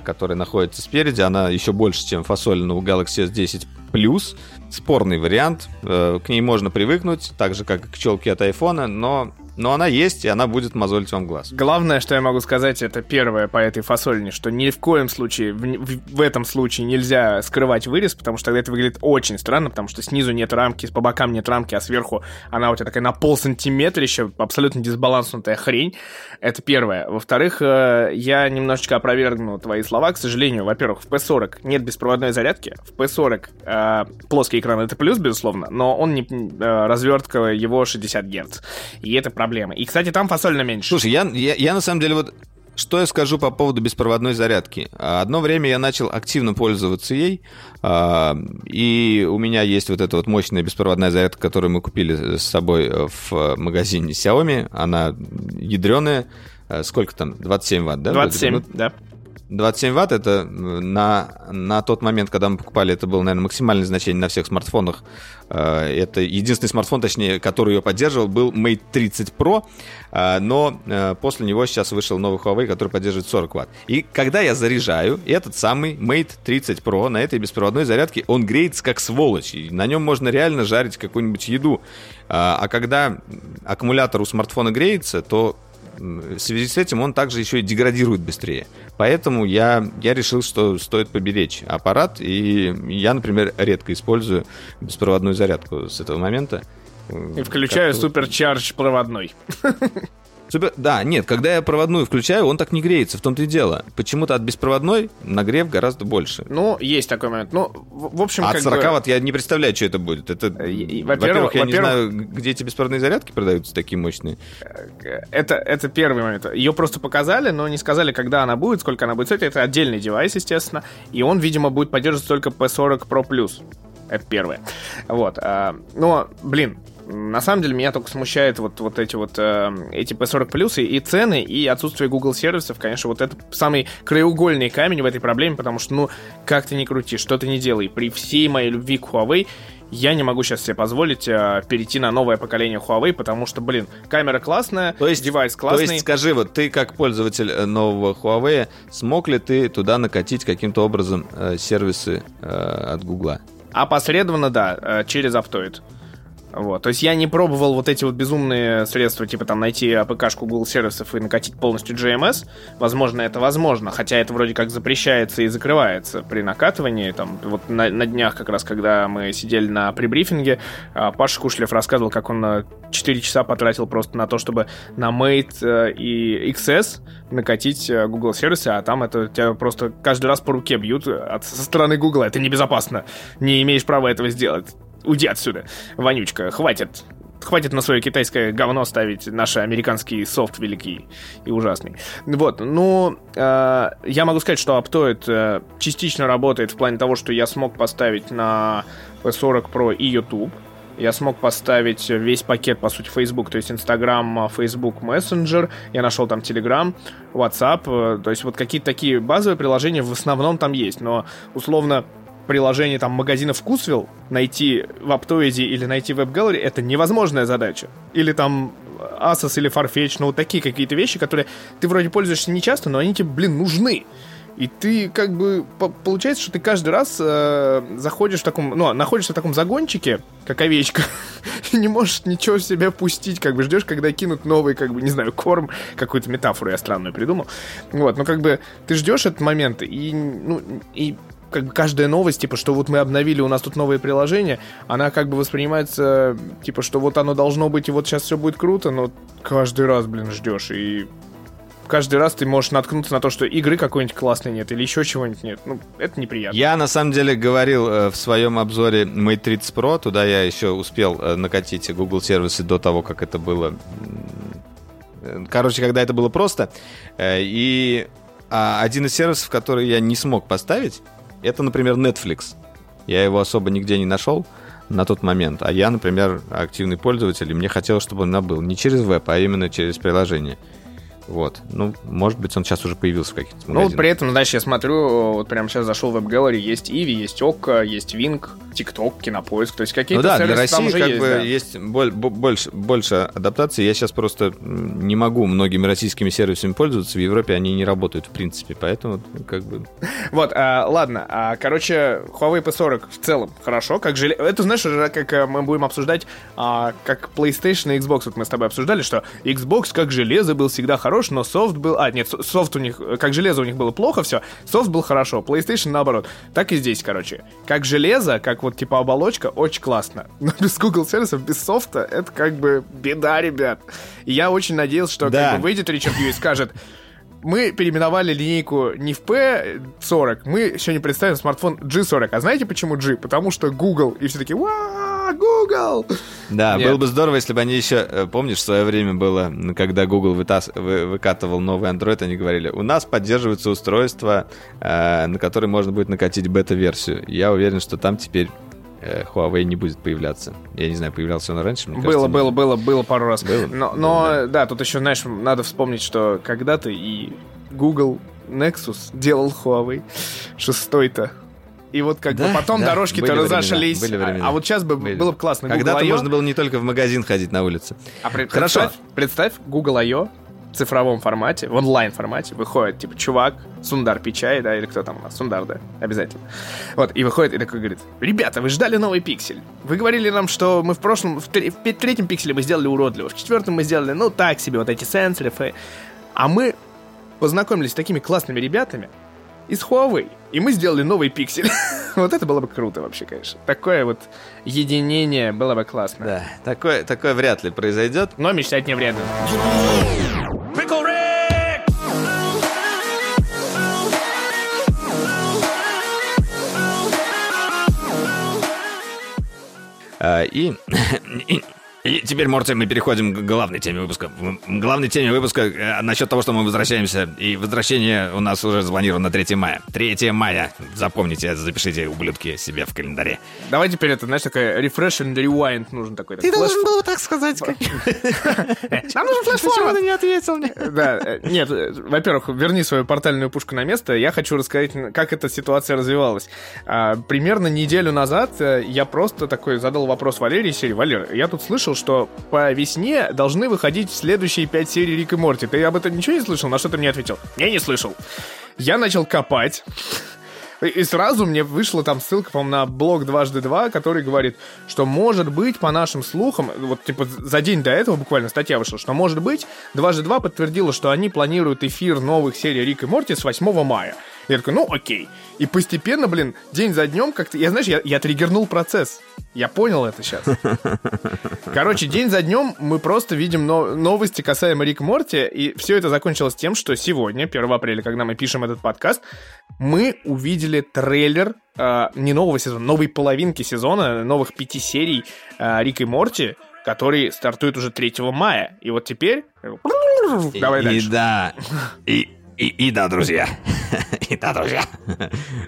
которая находится спереди. Она еще больше, чем фасолина у Galaxy S10 Plus спорный вариант. Э, к ней можно привыкнуть, так же, как к челке от айфона, но но она есть, и она будет мозолить вам глаз. Главное, что я могу сказать, это первое по этой фасольне, что ни в коем случае, в, в, в этом случае нельзя скрывать вырез, потому что тогда это выглядит очень странно, потому что снизу нет рамки, по бокам нет рамки, а сверху она у тебя такая на пол сантиметра еще, абсолютно дисбаланснутая хрень. Это первое. Во-вторых, э, я немножечко опровергну твои слова. К сожалению, во-первых, в P40 нет беспроводной зарядки. В P40 э, плоский экран это плюс, безусловно, но он не э, развертка его 60 Гц. И это проблема проблемы. И, кстати, там фасольно меньше. Слушай, я, я, я на самом деле вот что я скажу по поводу беспроводной зарядки? Одно время я начал активно пользоваться ей, а, и у меня есть вот эта вот мощная беспроводная зарядка, которую мы купили с собой в магазине Xiaomi. Она ядреная. Сколько там? 27 ватт, да? 27, ну, да. 27 ватт это на, на тот момент, когда мы покупали, это было, наверное, максимальное значение на всех смартфонах. Э, это единственный смартфон, точнее, который ее поддерживал, был Mate 30 Pro, э, но э, после него сейчас вышел новый Huawei, который поддерживает 40 ватт. И когда я заряжаю этот самый Mate 30 Pro на этой беспроводной зарядке, он греется как сволочь. И на нем можно реально жарить какую-нибудь еду. А когда аккумулятор у смартфона греется, то в связи с этим он также еще и деградирует быстрее. Поэтому я, я решил, что стоит поберечь аппарат, и я, например, редко использую беспроводную зарядку с этого момента. И включаю суперчардж проводной. *laughs* Супер... Да, нет, когда я проводную включаю, он так не греется, в том-то и дело. Почему-то от беспроводной нагрев гораздо больше. Ну, есть такой момент. Ну, в общем, а от 40 бы... ватт я не представляю, что это будет. Это, э, во-первых, я во не знаю, где эти беспроводные зарядки продаются такие мощные. Это, это первый момент. Ее просто показали, но не сказали, когда она будет, сколько она будет стоить. Это отдельный девайс, естественно. И он, видимо, будет поддерживать только P40 Pro. Это первое. Вот. А, но, блин, на самом деле меня только смущает вот, вот эти вот э, эти P40 плюсы и цены, и отсутствие Google сервисов, конечно, вот это самый краеугольный камень в этой проблеме, потому что, ну, как ты не крути, что ты не делай, при всей моей любви к Huawei я не могу сейчас себе позволить э, перейти на новое поколение Huawei, потому что, блин, камера классная, то есть, девайс классный. То есть, скажи, вот ты как пользователь э, нового Huawei, смог ли ты туда накатить каким-то образом э, сервисы э, от Google? Опосредованно, да, э, через Aptoid. Вот. То есть я не пробовал вот эти вот безумные средства, типа там найти АПК-шку Google сервисов и накатить полностью GMS. Возможно, это возможно, хотя это вроде как запрещается и закрывается при накатывании. Там, вот на, на днях как раз, когда мы сидели на прибрифинге, а, Паша Кушлев рассказывал, как он 4 часа потратил просто на то, чтобы на Mate э, и XS накатить э, Google сервисы, а там это тебя просто каждый раз по руке бьют от, со стороны Google. Это небезопасно. Не имеешь права этого сделать уйди отсюда, вонючка, хватит. Хватит на свое китайское говно ставить наш американский софт великий и ужасный. Вот, ну, э, я могу сказать, что Aptoid э, частично работает в плане того, что я смог поставить на P40 Pro и YouTube. Я смог поставить весь пакет, по сути, Facebook, то есть Instagram, Facebook Messenger, я нашел там Telegram, WhatsApp, э, то есть вот какие-то такие базовые приложения в основном там есть, но условно приложение там магазина Вкусвилл найти в Aptoide или найти в WebGallery это невозможная задача. Или там Asus или Farfetch, ну вот такие какие-то вещи, которые ты вроде пользуешься не часто, но они тебе, блин, нужны. И ты как бы получается, что ты каждый раз э, заходишь в таком, ну, находишься в таком загончике, как овечка, *laughs* и не можешь ничего в себя пустить, как бы ждешь, когда кинут новый, как бы, не знаю, корм, какую-то метафору я странную придумал. Вот, но как бы ты ждешь этот момент, и, ну, и как бы каждая новость, типа, что вот мы обновили, у нас тут новые приложения, она как бы воспринимается, типа, что вот оно должно быть, и вот сейчас все будет круто, но каждый раз, блин, ждешь, и каждый раз ты можешь наткнуться на то, что игры какой-нибудь классной нет или еще чего-нибудь нет. Ну, это неприятно. Я, на самом деле, говорил э, в своем обзоре Mate 30 Pro, туда я еще успел э, накатить Google сервисы до того, как это было... Э, короче, когда это было просто. И а, один из сервисов, который я не смог поставить, это, например, Netflix. Я его особо нигде не нашел на тот момент. А я, например, активный пользователь, и мне хотелось, чтобы он был не через веб, а именно через приложение. Вот. Ну, может быть, он сейчас уже появился в каких-то магазинах. Ну, при этом, дальше я смотрю, вот прямо сейчас зашел в WebGallery, есть Иви, есть Окко, есть Wing, TikTok, Кинопоиск, то есть какие-то Ну да, для России как есть, бы да. есть боль, больше, больше адаптации. Я сейчас просто не могу многими российскими сервисами пользоваться. В Европе они не работают, в принципе, поэтому как бы... *laughs* Вот, а, ладно, а, короче, Huawei P40 в целом хорошо, как желе... Это, знаешь, уже как э, мы будем обсуждать, а, как PlayStation и Xbox, вот мы с тобой обсуждали, что Xbox как железо был всегда хорош, но софт был... А, нет, софт у них... Как железо у них было плохо все, софт был хорошо, PlayStation наоборот. Так и здесь, короче. Как железо, как вот типа оболочка, очень классно. *laughs* Но без Google сервисов, без софта, это как бы беда, ребят. И я очень надеялся, что Да. как бы выйдет Ричард Ю и скажет, мы переименовали линейку не в P40, мы сегодня представим смартфон G40. А знаете почему G? Потому что Google. И все таки «Ва, Google! Да, Нет. было бы здорово, если бы они еще... э, Помнишь, в свое время было, когда Google вытас- вы- выкатывал новый Android, они говорили, у нас поддерживается устройство, э, на которое можно будет накатить бета-версию. Я уверен, что там теперь Huawei не будет появляться. Я не знаю, появлялся он раньше, мне Было, кажется, было, было, было пару раз. Было? Но, но да, тут еще, знаешь, надо вспомнить, что когда-то и Google Nexus делал Huawei шестой-то. И вот как Да, бы потом да, дорожки-то были времена, разошлись. были а- времена. А, вот сейчас бы Были. было бы классно. Когда-то можно было не только в магазин ходить на улице. А при- Хорошо. Представь, представь, Google I.O. цифровом формате, в онлайн формате выходит, типа, чувак, Сундар Пичай, да, или кто там у нас, Сундар, да, обязательно. Вот, и выходит и такой говорит, ребята, вы ждали новый пиксель. Вы говорили нам, что мы в прошлом, в, тре- в третьем пикселе мы сделали уродливо, в четвертом мы сделали, ну, так себе, вот эти сенсоры, фэ. А мы познакомились с такими классными ребятами из Huawei, и мы сделали новый пиксель. *laughs* вот это было бы круто вообще, конечно. Такое вот единение было бы классно. Да, такое, такое вряд ли произойдет. Но мечтать не вредно. И, *laughs* и, и теперь, Морти, мы переходим к главной теме выпуска. Главной теме выпуска э, насчет того, что мы возвращаемся. И возвращение у нас уже запланировано на 3 мая. 3 мая. Запомните, запишите, ублюдки, себе в календаре. Давай теперь это, знаешь, такой refresh and rewind нужен такой. Ты должен был так сказать. *laughs* Нам нужен флеш не ответил мне? *laughs* Да, э, нет, э, во-первых, верни свою портальную пушку на место. Я хочу рассказать, как эта ситуация развивалась. А, Примерно неделю назад я просто такой задал вопрос Валерии серии. Валер, я тут слышал, что по весне должны выходить следующие пять серий Рик и Морти. Ты об этом ничего не слышал? На что ты мне ответил? Я не слышал. Я начал копать. И сразу мне вышла там ссылка, по-моему, на блог дважды два, который говорит, что может быть, по нашим слухам, вот типа за день до этого буквально статья вышла, что может быть, дважды два подтвердила, что они планируют эфир новых серий Рик и Морти с 8 мая. Я такой, ну окей. И постепенно, блин, день за днем как-то... Я, знаешь, я, я триггернул процесс. Я понял это сейчас. *laughs* Короче, день за днем мы просто видим но- новости касаемо Рик Морти, и все это закончилось тем, что сегодня, 1 апреля, когда мы пишем этот подкаст, мы увидели трейлер э, не нового сезона, новой половинки сезона, новых пяти серий э, Рик и Морти, который стартует уже 3 мая. И вот теперь... Давай и, дальше. И да, и, и, и да, друзья. *laughs* И да, друзья.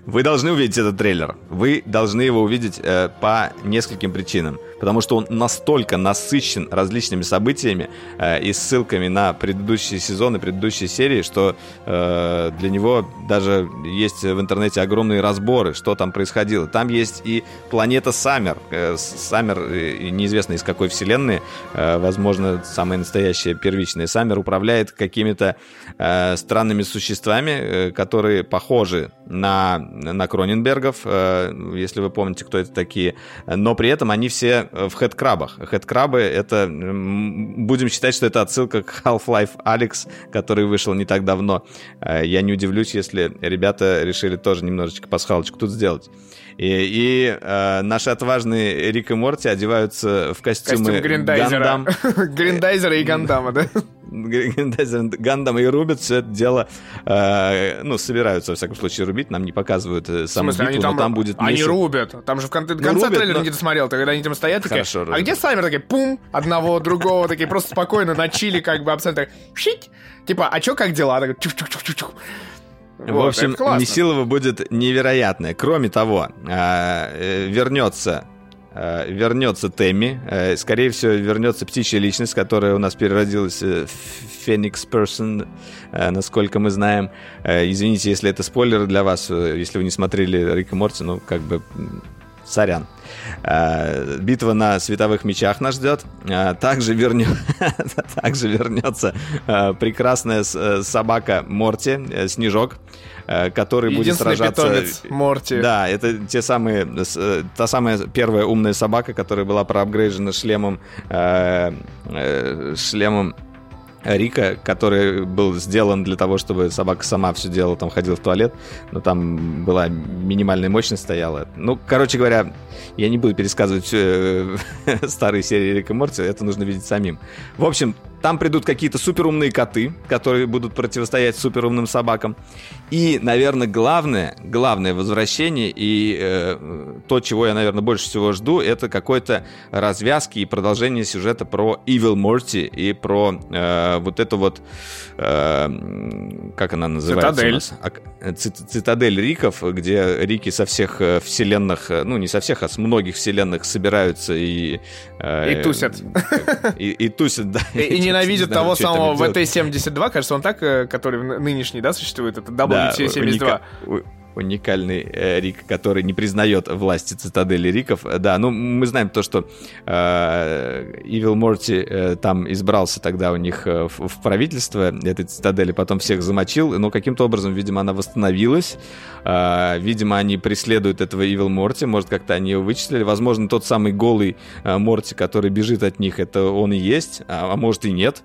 Вы должны увидеть этот трейлер. Вы должны его увидеть э, по нескольким причинам. Потому что он настолько насыщен различными событиями э, и ссылками на предыдущие сезоны, предыдущие серии, что э, для него даже есть в интернете огромные разборы, что там происходило. Там есть и планета Саммер. Э, Саммер, э, неизвестно из какой вселенной, э, возможно, самая настоящая первичная. Саммер управляет какими-то э, странными существами, э, которые похожи на, на Кроненбергов, э, если вы помните, кто это такие. Но при этом они все в хедкрабах. Хедкрабы — это... Будем считать, что это отсылка к Half-Life Alex, который вышел не так давно. Э, Я не удивлюсь, если ребята решили тоже немножечко пасхалочку тут сделать. И, и, э, наши отважные Рик и Морти одеваются в костюмы Костюм Гриндайзера. Гандам. *laughs* Гриндайзера и Гандама, да? Гриндайзер Гандам и рубят все это дело, э, ну, собираются, во всяком случае, рубить, нам не показывают э, В саму смысле, они битву, там, но там будет они месиво. рубят. Там же в конце, Ну, конца рубят, трейлера но- не досмотрел, когда они там стоят, такие, Хорошо а где Саммер? Такие, пум, одного, другого, такие просто спокойно на чили, как бы абсолютно. Типа, а чё, как дела? Так, чух-чух-чух-чух. В Вот, общем. Месилова будет невероятное. Кроме того, э, э, вернется э, вернется Тэмми, э, скорее всего, вернется птичья личность, которая у нас переродилась э, в Феникс Персон, э, насколько мы знаем. Э, Извините, если это спойлер для вас, э, если вы не смотрели Рик и Морти, ну, как бы, сорян. Э, Битва на световых мечах нас ждет. Э, Также, вернё- *laughs* Также вернется э, прекрасная собака Морти, Снежок, который будет сражаться... питомец Морти. Да, это те самые, та самая первая умная собака, которая была проапгрейжена шлемом, э, э, шлемом Рика, который был сделан для того, чтобы собака сама все делала, там ходила в туалет, но там была минимальная мощность стояла. Ну, короче говоря, я не буду пересказывать э, *laughs* старые серии Рика Морти, это нужно видеть самим. В общем, там придут какие-то суперумные коты, которые будут противостоять суперумным собакам. И, наверное, главное, главное возвращение и э, то, чего я, наверное, больше всего жду, это какой-то развязки и продолжение сюжета про Evil Morty и про э, вот эту вот, э, как она называется Цитадель. у нас? Ак- э, цит- Цитадель Риков, где Рики со всех э, вселенных, э, ну не со всех, а с многих вселенных собираются и... э, И тусят. *laughs* И, и тусят, да. И, и ненавидят Не знаю, того самого делать. VT-72, кажется, он так, э, который нынешний, да, существует, это Да, WT-72. уника- у- уникальный э, Рик, который не признает власти цитадели Риков. Э, Да, ну мы знаем то, что э, Evil Морти э, там избрался тогда у них э, в, в правительство этой цитадели, потом всех замочил, но каким-то образом, видимо, она восстановилась. Э, видимо, они преследуют этого Evil Морти, может, как-то они его вычислили. Возможно, тот самый голый э, Морти, который бежит от них, это он и есть, а, а может и нет.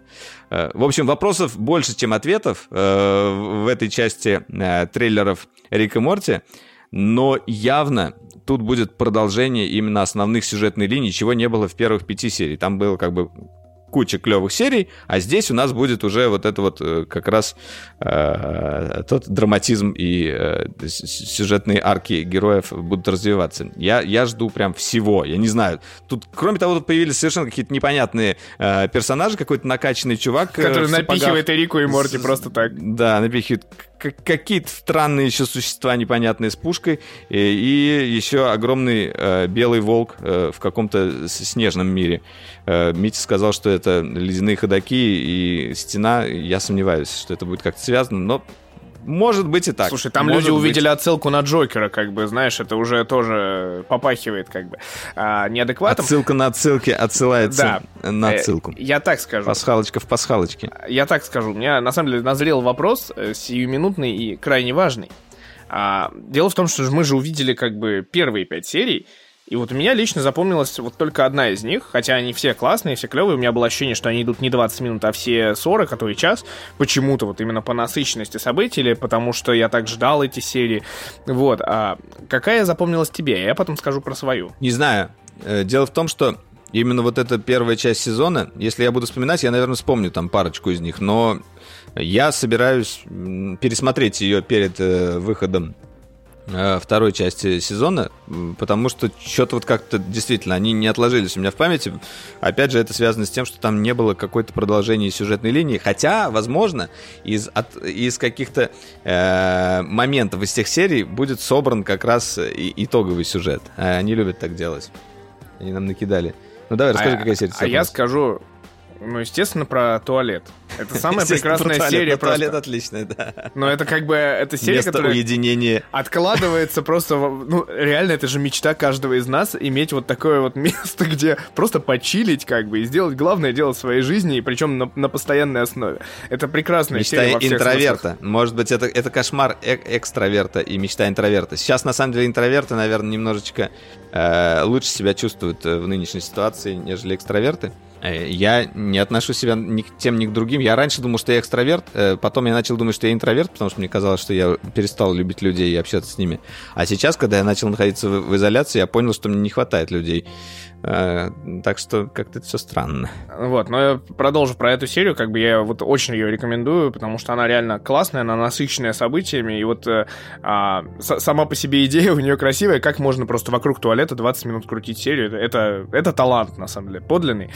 Э, В общем, вопросов больше, чем ответов э, в этой части э, трейлеров Рик и Морти, но явно тут будет продолжение именно основных сюжетных линий, чего не было в первых пяти серий. Там было как бы куча клевых серий, а здесь у нас будет уже вот это вот э, как раз э, тот драматизм и э, сюжетные арки героев будут развиваться. Я, я жду прям всего, я не знаю. Тут, кроме того, тут появились совершенно какие-то непонятные э, персонажи, какой-то накачанный чувак. э, Который напихивает Эрику и Морти С- просто так. Да, напихивает какие-то странные еще существа непонятные с пушкой и, и еще огромный э, белый волк э, в каком-то снежном мире. Э, Митя сказал, что это ледяные ходаки и стена. Я сомневаюсь, что это будет как-то связано, но может быть и так. Слушай, там Может люди быть. увидели отсылку на Джокера, как бы, знаешь, это уже тоже попахивает, как бы, а, неадекватом. Отсылка на отсылке отсылается Да. на Э, отсылку. Я так скажу. Пасхалочка в пасхалочке. Я так скажу. У меня, на самом деле, назрел вопрос э, сиюминутный и крайне важный. А, дело в том, что мы же увидели как бы первые пять серий, и вот у меня лично запомнилась вот только одна из них, хотя они все классные, все клевые, у меня было ощущение, что они идут не 20 минут, а все 40, а то и час, почему-то вот именно по насыщенности событий, или потому что я так ждал эти серии. Вот, а какая запомнилась тебе? Я потом скажу про свою. Не знаю. Э, дело в том, что именно вот эта первая часть сезона, если я буду вспоминать, я, наверное, вспомню там парочку из них, но я собираюсь пересмотреть ее перед э, выходом второй части сезона, потому что что-то вот как-то действительно они не отложились у меня в памяти. Опять же, это связано с тем, что там не было какой-то продолжения сюжетной линии, хотя, возможно, из, от, из каких-то э, моментов из тех серий будет собран как раз и, итоговый сюжет. Э, они любят так делать. Они нам накидали. Ну давай, расскажи, а, какая серия. А я скажу, ну, естественно, про туалет. Это самая прекрасная серия. Про туалет отличная, да. Но это как бы это серия, Место которая уединения. откладывается просто. Ну, реально, это же мечта каждого из нас иметь вот такое вот *laughs* место, где просто почилить, как бы, и сделать главное дело своей жизни, и причем на, на постоянной основе. Это прекрасная мечта серия. Мечта интроверта. Может быть, это, это кошмар э экстраверта и мечта интроверта. Сейчас, на самом деле, интроверты, наверное, немножечко э, лучше себя чувствуют э, в нынешней ситуации, нежели экстраверты. Э, я не отношу себя ни к тем, ни к другим. Я раньше думал, что я экстраверт, э, потом я начал думать, что я интроверт, потому что мне казалось, что я перестал любить людей и общаться с ними. А сейчас, когда я начал находиться в изоляции, я понял, что мне не хватает людей. Э, так что как-то это все странно. Вот, но я продолжу про эту серию, как бы я вот очень ее рекомендую, потому что она реально классная, она насыщенная событиями, и вот э, а, сама по себе идея у нее красивая, как можно просто вокруг туалета 20 минут крутить серию, это, это талант, на самом деле, подлинный.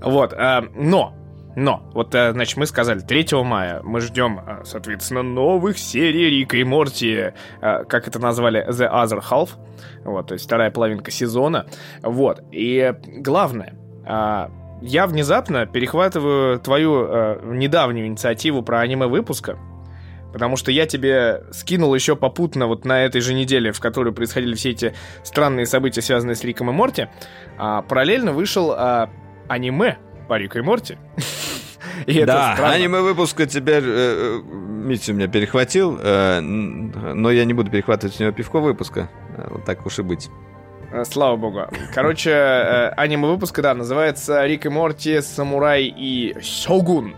Вот, а, но но, вот, э, значит, мы сказали, 3 мая мы ждем, соответственно, новых серий Рика и Морти, как это назвали, The Other Half. Вот, то есть вторая половинка сезона. Вот. И главное, а, я внезапно перехватываю твою э, недавнюю инициативу про аниме-выпуска, Потому что я тебе скинул еще попутно вот на этой же неделе, в которой происходили все эти странные события, связанные с Риком и Морти, а, параллельно вышел а, аниме по Рику *laughs* и Морти. И да, аниме выпуска теперь э, э Митя у меня перехватил, э, но я не буду перехватывать у него пивко выпуска. Э, вот так уж и быть. Э, слава богу. Короче, э, аниме выпуска, да, называется Рик и Морти, Самурай и Сёгун.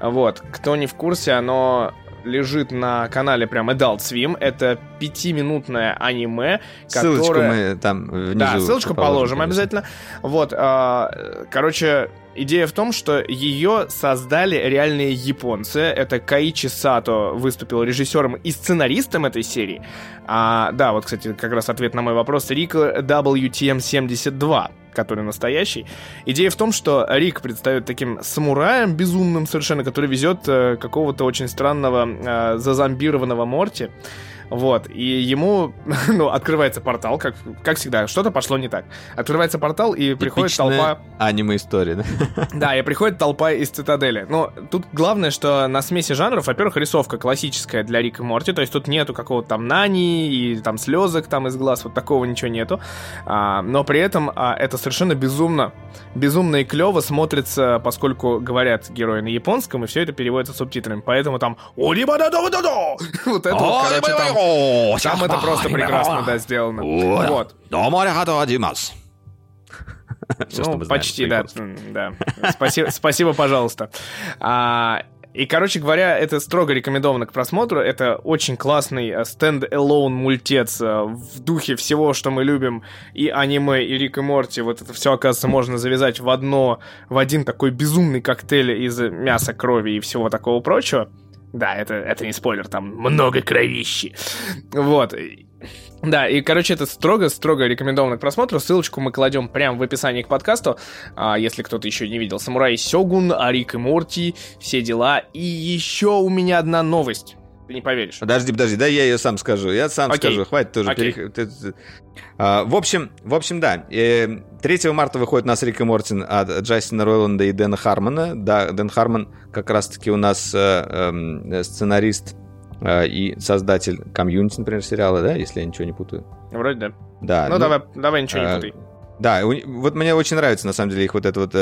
Вот, кто не в курсе, оно лежит на канале прям Adult Swim. Это пятиминутное аниме, которое... Ссылочку мы там внизу Да, ссылочку положим, положим обязательно. Вот, э, короче, Идея в том, что ее создали реальные японцы. Это Каичи Сато выступил режиссером и сценаристом этой серии. А, да, вот, кстати, как раз ответ на мой вопрос. Рик WTM-72 который настоящий. Идея в том, что Рик предстает таким самураем безумным совершенно, который везет э, какого-то очень странного э, зазомбированного Морти. Вот, и ему, *laughs* ну, открывается портал, как, как всегда, что-то пошло не так. Открывается портал, и приходит Типичная толпа... аниме-история, да? *laughs* Да, и приходит толпа из Цитадели. Но тут главное, что на смеси жанров, во-первых, рисовка классическая для Рика и Морти, то есть тут нету какого-то там Нани и там слезок там из глаз, вот такого ничего нету. А, но при этом а, это совершенно безумно, безумно и клево смотрится, поскольку говорят герои на японском, и все это переводится субтитрами. Поэтому там... *laughs* Вот это вот, короче, там там это просто прекрасно, да, сделано. Вот. Ну, почти, да. да. Спасибо, спасибо, пожалуйста. А, и, короче говоря, это строго рекомендовано к просмотру. Это очень классный стенд-элоун э, мультец э, в духе всего, что мы любим. И аниме, и Рик и Морти. Вот это все, оказывается, можно завязать в одно, в один такой безумный коктейль из мяса, крови и всего такого прочего. Да, это, это не спойлер, там много кровищи. Вот. Да, и, короче, это строго-строго рекомендовано к просмотру. Ссылочку мы кладем прямо в описании к подкасту. А, если кто-то еще не видел. Самурай Сёгун, Арик и Морти, все дела. И еще у меня одна новость. Ты не поверишь. Подожди, подожди, да я ее сам скажу. Я сам Окей. скажу, хватит тоже. Окей. Перех... А, в общем, в общем, да. 3 э, марта выходит у нас Рик и Мортин от Джастина Ройланда и Дэна Хармона. Да, Дэн Хармон как раз-таки у нас э, э, сценарист э, и создатель комьюнити, например, сериала, да, если я ничего не путаю. Вроде да. Да. Ну, ну давай, давай ничего не путай. Да, вот мне очень нравится, на самом деле, их вот это вот,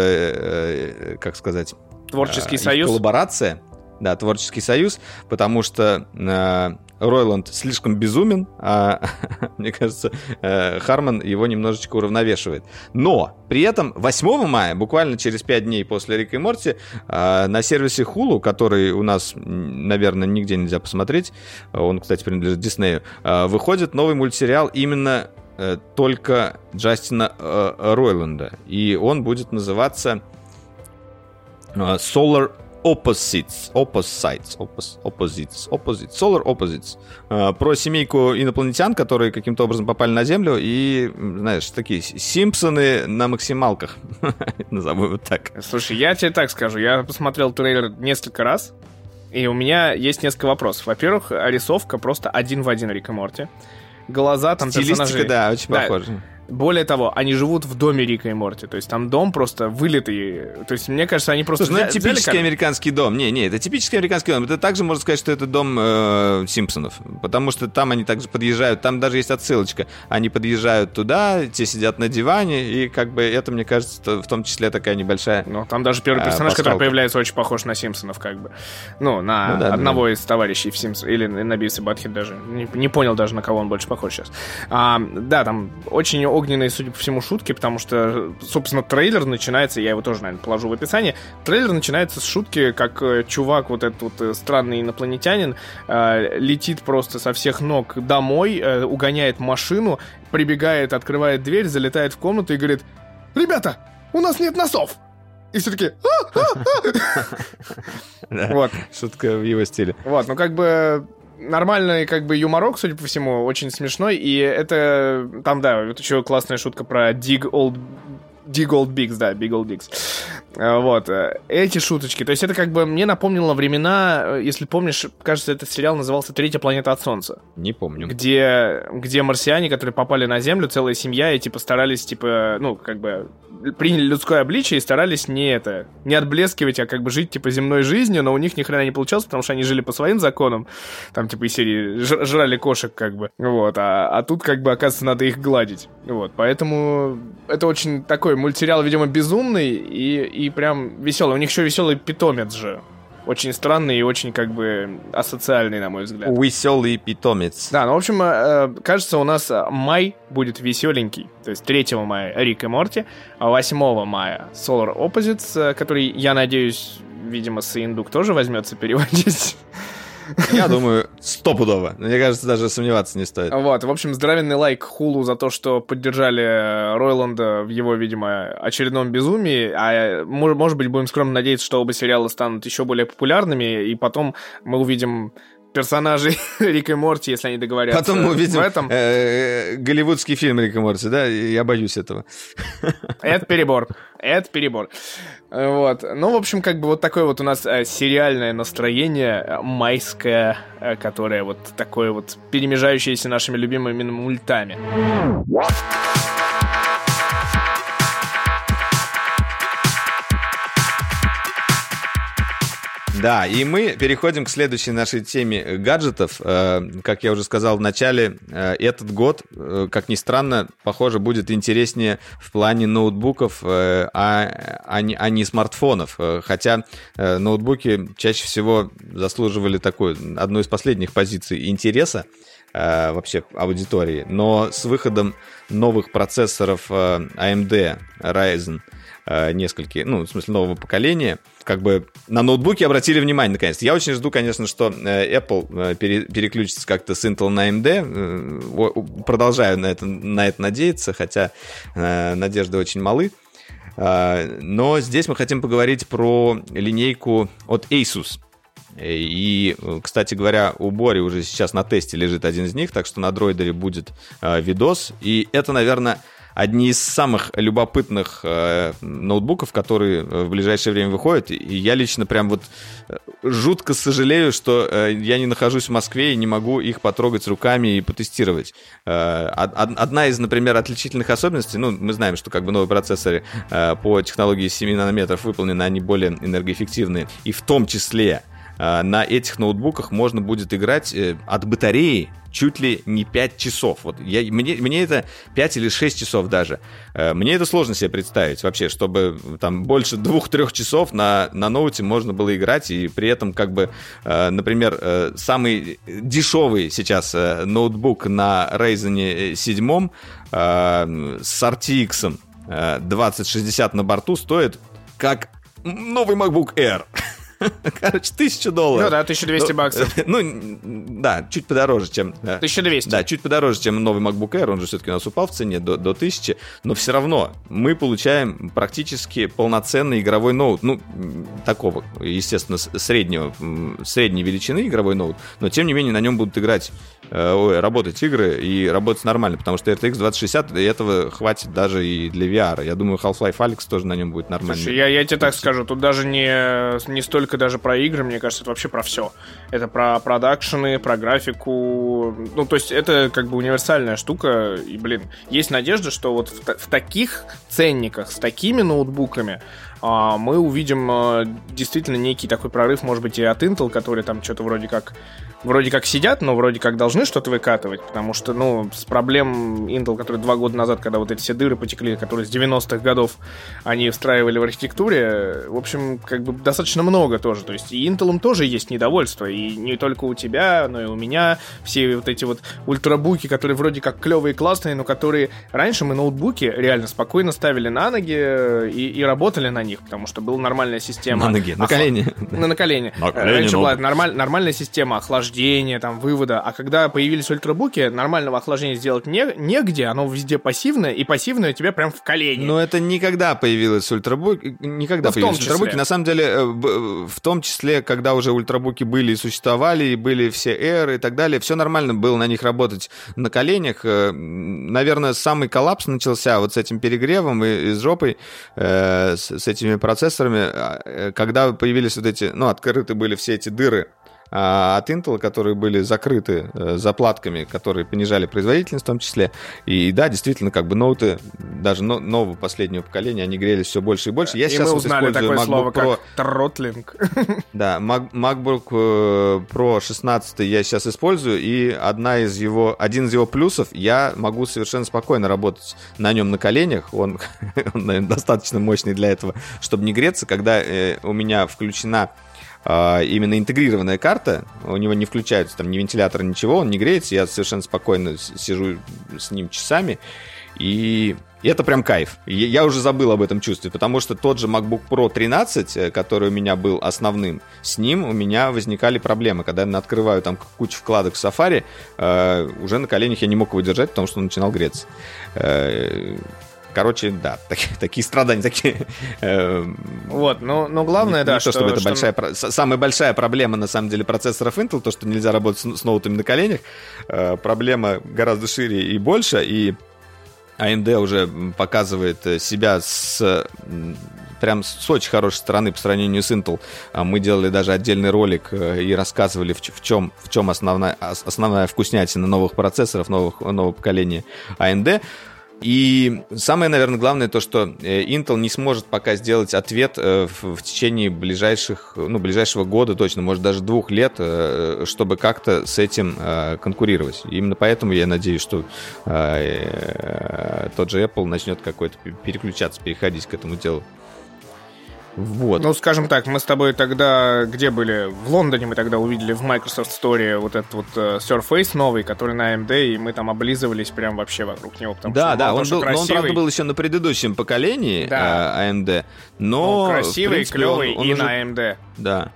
как сказать... Творческий союз. Коллаборация да, творческий союз, потому что э, Ройланд слишком безумен, а *laughs* мне кажется, э, Харман его немножечко уравновешивает. Но при этом 8 мая, буквально через 5 дней после Рика и Морти, э, на сервисе Hulu, который у нас, наверное, нигде нельзя посмотреть, он, кстати, принадлежит Диснею, э, выходит новый мультсериал именно только Джастина Ройланда. И он будет называться Solar Opposites, Opposites, Oppos, Opposites, Opposites, Solar Opposites. Uh, про семейку инопланетян, которые каким-то образом попали на Землю и, знаешь, такие Симпсоны на максималках. *laughs* Назову вот так. Слушай, я тебе так скажу, я посмотрел трейлер несколько раз, и у меня есть несколько вопросов. Во-первых, рисовка просто один в один Рика Морти. Глаза там Стилистика, персонажей... да, очень да. похожа. Более того, они живут в доме Рика и Морти. То есть там дом просто вылитый. То есть, мне кажется, они просто... Слушай, ну это типический как... американский дом. Не, не, это типический американский дом. Это также можно сказать, что это дом э, Симпсонов. Потому что там они также подъезжают. Там даже есть отсылочка. Они подъезжают туда, те сидят на диване. И как бы это, мне кажется, в том числе такая небольшая... Ну, там даже первый а, персонаж, а, который появляется, очень похож на Симпсонов, как бы. Ну, на ну, да, одного да. из товарищей в Симпс... Или на Бивсе Батхит даже. Не, не понял даже, на кого он больше похож сейчас. А, да, там очень огненные, судя по всему, шутки, потому что, собственно, трейлер начинается, я его тоже, наверное, положу в описание. Трейлер начинается с шутки, как э, чувак, вот этот вот э, странный инопланетянин, э, летит просто со всех ног домой, угоняет машину, прибегает, открывает дверь, залетает в комнату и говорит, «Ребята, у нас нет носов!» И все таки *laughs* Вот. Шутка в его стиле. Вот, ну как бы нормальный как бы юморок, судя по всему, очень смешной, и это там, да, вот еще классная шутка про Dig Old Dig Old Bigs, да, Big Old Bigs. Э, вот. Э, эти шуточки. То есть это как бы мне напомнило времена, э, если помнишь, кажется, этот сериал назывался «Третья планета от Солнца». Не помню. Где, где марсиане, которые попали на Землю, целая семья, и типа старались, типа, ну, как бы приняли людское обличие и старались не это, не отблескивать, а как бы жить, типа, земной жизнью, но у них ни хрена не получалось, потому что они жили по своим законам, там, типа, из серии жрали кошек, как бы, вот, а, а тут, как бы, оказывается, надо их гладить, вот, поэтому это очень такой мультсериал, видимо, безумный и, и прям веселый, у них еще веселый питомец же, очень странный и очень, как бы, асоциальный, на мой взгляд. Веселый питомец. Да, ну, в общем, э, кажется, у нас май будет веселенький. То есть 3 мая Рик и Морти, а 8 мая Solar Opposites, э, который, я надеюсь, видимо, Саиндук тоже возьмется переводить. *laughs* Я думаю, стопудово. Мне кажется, даже сомневаться не стоит. Вот, в общем, здравенный лайк Хулу за то, что поддержали э, Ройланда в его, видимо, очередном безумии. А может быть, будем скромно надеяться, что оба сериала станут еще более популярными, и потом мы увидим персонажей *laughs* Рика и Морти, если они договорятся. Потом мы увидим в этом. Э, голливудский фильм Рика и Морти, да? Я боюсь этого. Это перебор. Это перебор. Вот. Ну, в общем, как бы вот такое вот у нас э, сериальное настроение э, майское, э, которое вот такое вот перемежающееся нашими любимыми мультами. Да, и мы переходим к следующей нашей теме гаджетов. Э, как я уже сказал в начале, э, этот год, э, как ни странно, похоже, будет интереснее в плане ноутбуков, а, а, не, а не смартфонов. Хотя ноутбуки чаще всего заслуживали такой, одну из последних позиций интереса вообще аудитории. Но с выходом новых процессоров AMD Ryzen несколько, ну, в смысле, нового поколения, как бы на ноутбуке обратили внимание наконец. Я очень жду, конечно, что э, Apple э, пере, переключится как-то с Intel на AMD. Продолжаю на это, на это надеяться, хотя э, надежды очень малы. Но здесь мы хотим поговорить про линейку от Asus. И, кстати говоря, у Бори уже сейчас на тесте лежит один из них, так что на дроидере будет видос. И это, наверное, одни из самых любопытных э, ноутбуков, которые э, в ближайшее время выходят. И я лично прям вот э, жутко сожалею, что э, я не нахожусь в Москве и не могу их потрогать руками и потестировать. Э, одна из, например, отличительных особенностей, ну, мы знаем, что как бы новые процессоры э, по технологии 7 нанометров выполнены, они более энергоэффективные. И в том числе на этих ноутбуках можно будет играть э, от батареи чуть ли не 5 часов. Вот я, мне, мне это 5 или 6 часов даже. Э, мне это сложно себе представить вообще, чтобы там больше 2-3 часов на, на ноуте можно было играть, и при этом как бы, э, например, самый дешевый сейчас ноутбук на Ryzen 7 с RTX 2060 на борту стоит как новый MacBook Air. *laughs* *laughs* Короче, тысяча долларов. Ну да, 1200 ну, баксов. *laughs* Ну, да, чуть подороже, чем... 1200. Да, чуть подороже, чем новый MacBook Air, он же все-таки у нас упал в цене до, до 1000, но все равно мы получаем практически полноценный игровой ноут, ну, такого, естественно, среднего, средней величины игровой ноут, но тем не менее на нем будут играть, э, ой, работать игры и работать нормально, потому что RTX 2060 и этого хватит даже и для VR. Я думаю, Half-Life Alyx тоже на нем будет нормально. Слушай, я, я тебе так скажу, тут даже не, не столько только даже про игры, мне кажется, это вообще про все. Это про продакшены, про графику. Ну, то есть это как бы универсальная штука. И, блин, есть надежда, что вот в, в таких ценниках, с такими ноутбуками а, мы увидим а, действительно некий такой прорыв, может быть, и от Intel, который там что-то вроде как вроде как сидят, но вроде как должны что-то выкатывать, потому что, ну, с проблем Intel, которые два года назад, когда вот эти все дыры потекли, которые с 90-х годов они встраивали в архитектуре, в общем, как бы достаточно много тоже, то есть и Intel тоже есть недовольство, и не только у тебя, но и у меня, все вот эти вот ультрабуки, которые вроде как клевые и классные, но которые раньше мы ноутбуки реально спокойно ставили на ноги и, и работали на них, потому что была нормальная система... На ноги, на колени. На, колени. Раньше была нормаль, нормальная система охлаждения, там, вывода, а когда появились ультрабуки, нормального охлаждения сделать не, негде, оно везде пассивное, и пассивное у тебя прям в колени. Но это никогда появилось ультрабуки, никогда ну, появились ультрабуки. На самом деле, э, в том числе, когда уже ультрабуки были и существовали, и были все эры и так далее, все нормально было на них работать на коленях. Э, наверное, самый коллапс начался вот с этим перегревом и, и с жопой, э, с, с этим этими процессорами, а, э, когда появились вот эти, ну, открыты были все эти дыры от Intel, которые были закрыты э, заплатками, которые понижали производительность в том числе. И да, действительно, как бы ноуты, даже нового последнего поколения, они грелись все больше и больше. Я и сейчас мы узнали вот такое MacBook слово, Pro. как тротлинг. *laughs* Да, MacBook э, Pro 16 я сейчас использую, и одна из его, один из его плюсов, я могу совершенно спокойно работать на нем на коленях. Он, *laughs* он наверное, достаточно мощный для этого, чтобы не греться, когда э, у меня включена а, именно интегрированная карта, у него не включается там ни вентилятор, ничего, он не греется, я совершенно спокойно сижу с ним часами, и это прям кайф. Я уже забыл об этом чувстве, потому что тот же MacBook Pro 13, э, который у меня был основным, с ним у меня возникали проблемы. Когда я открываю там кучу вкладок в Safari, э, уже на коленях я не мог выдержать, потому что он начинал греться. Э, Короче, да, *laughs* такие, такие страдания, такие... Э, вот, но, но главное, не, да, не что... то, чтобы это что... большая... Самая большая проблема, на самом деле, процессоров Intel, то, что нельзя работать с, с ноутами на коленях. Э, проблема гораздо шире и больше, и AMD уже показывает себя с прям с очень хорошей стороны по сравнению с Intel. А мы делали даже отдельный ролик э, и рассказывали, в, чем, в чем основная, основная вкуснятина новых процессоров, новых, нового поколения AMD. И самое, наверное, главное то, что э, Intel не сможет пока сделать ответ э, в течение ближайших, ну, ближайшего года точно, может даже двух лет, э, чтобы как-то с этим конкурировать. именно поэтому я надеюсь, что тот же Apple начнет какой-то переключаться, переходить к этому делу. Вот. Ну, скажем так, мы с тобой тогда где были? В Лондоне мы тогда увидели в Microsoft Store вот этот вот uh, Surface новый, который на AMD, и мы там облизывались прям вообще вокруг него. Потому да, что, да, он, был, красивый. он, правда, был еще на предыдущем поколении да. uh, AMD, но... Он красивый, принципе, клевый он, он и уже... на AMD. Да.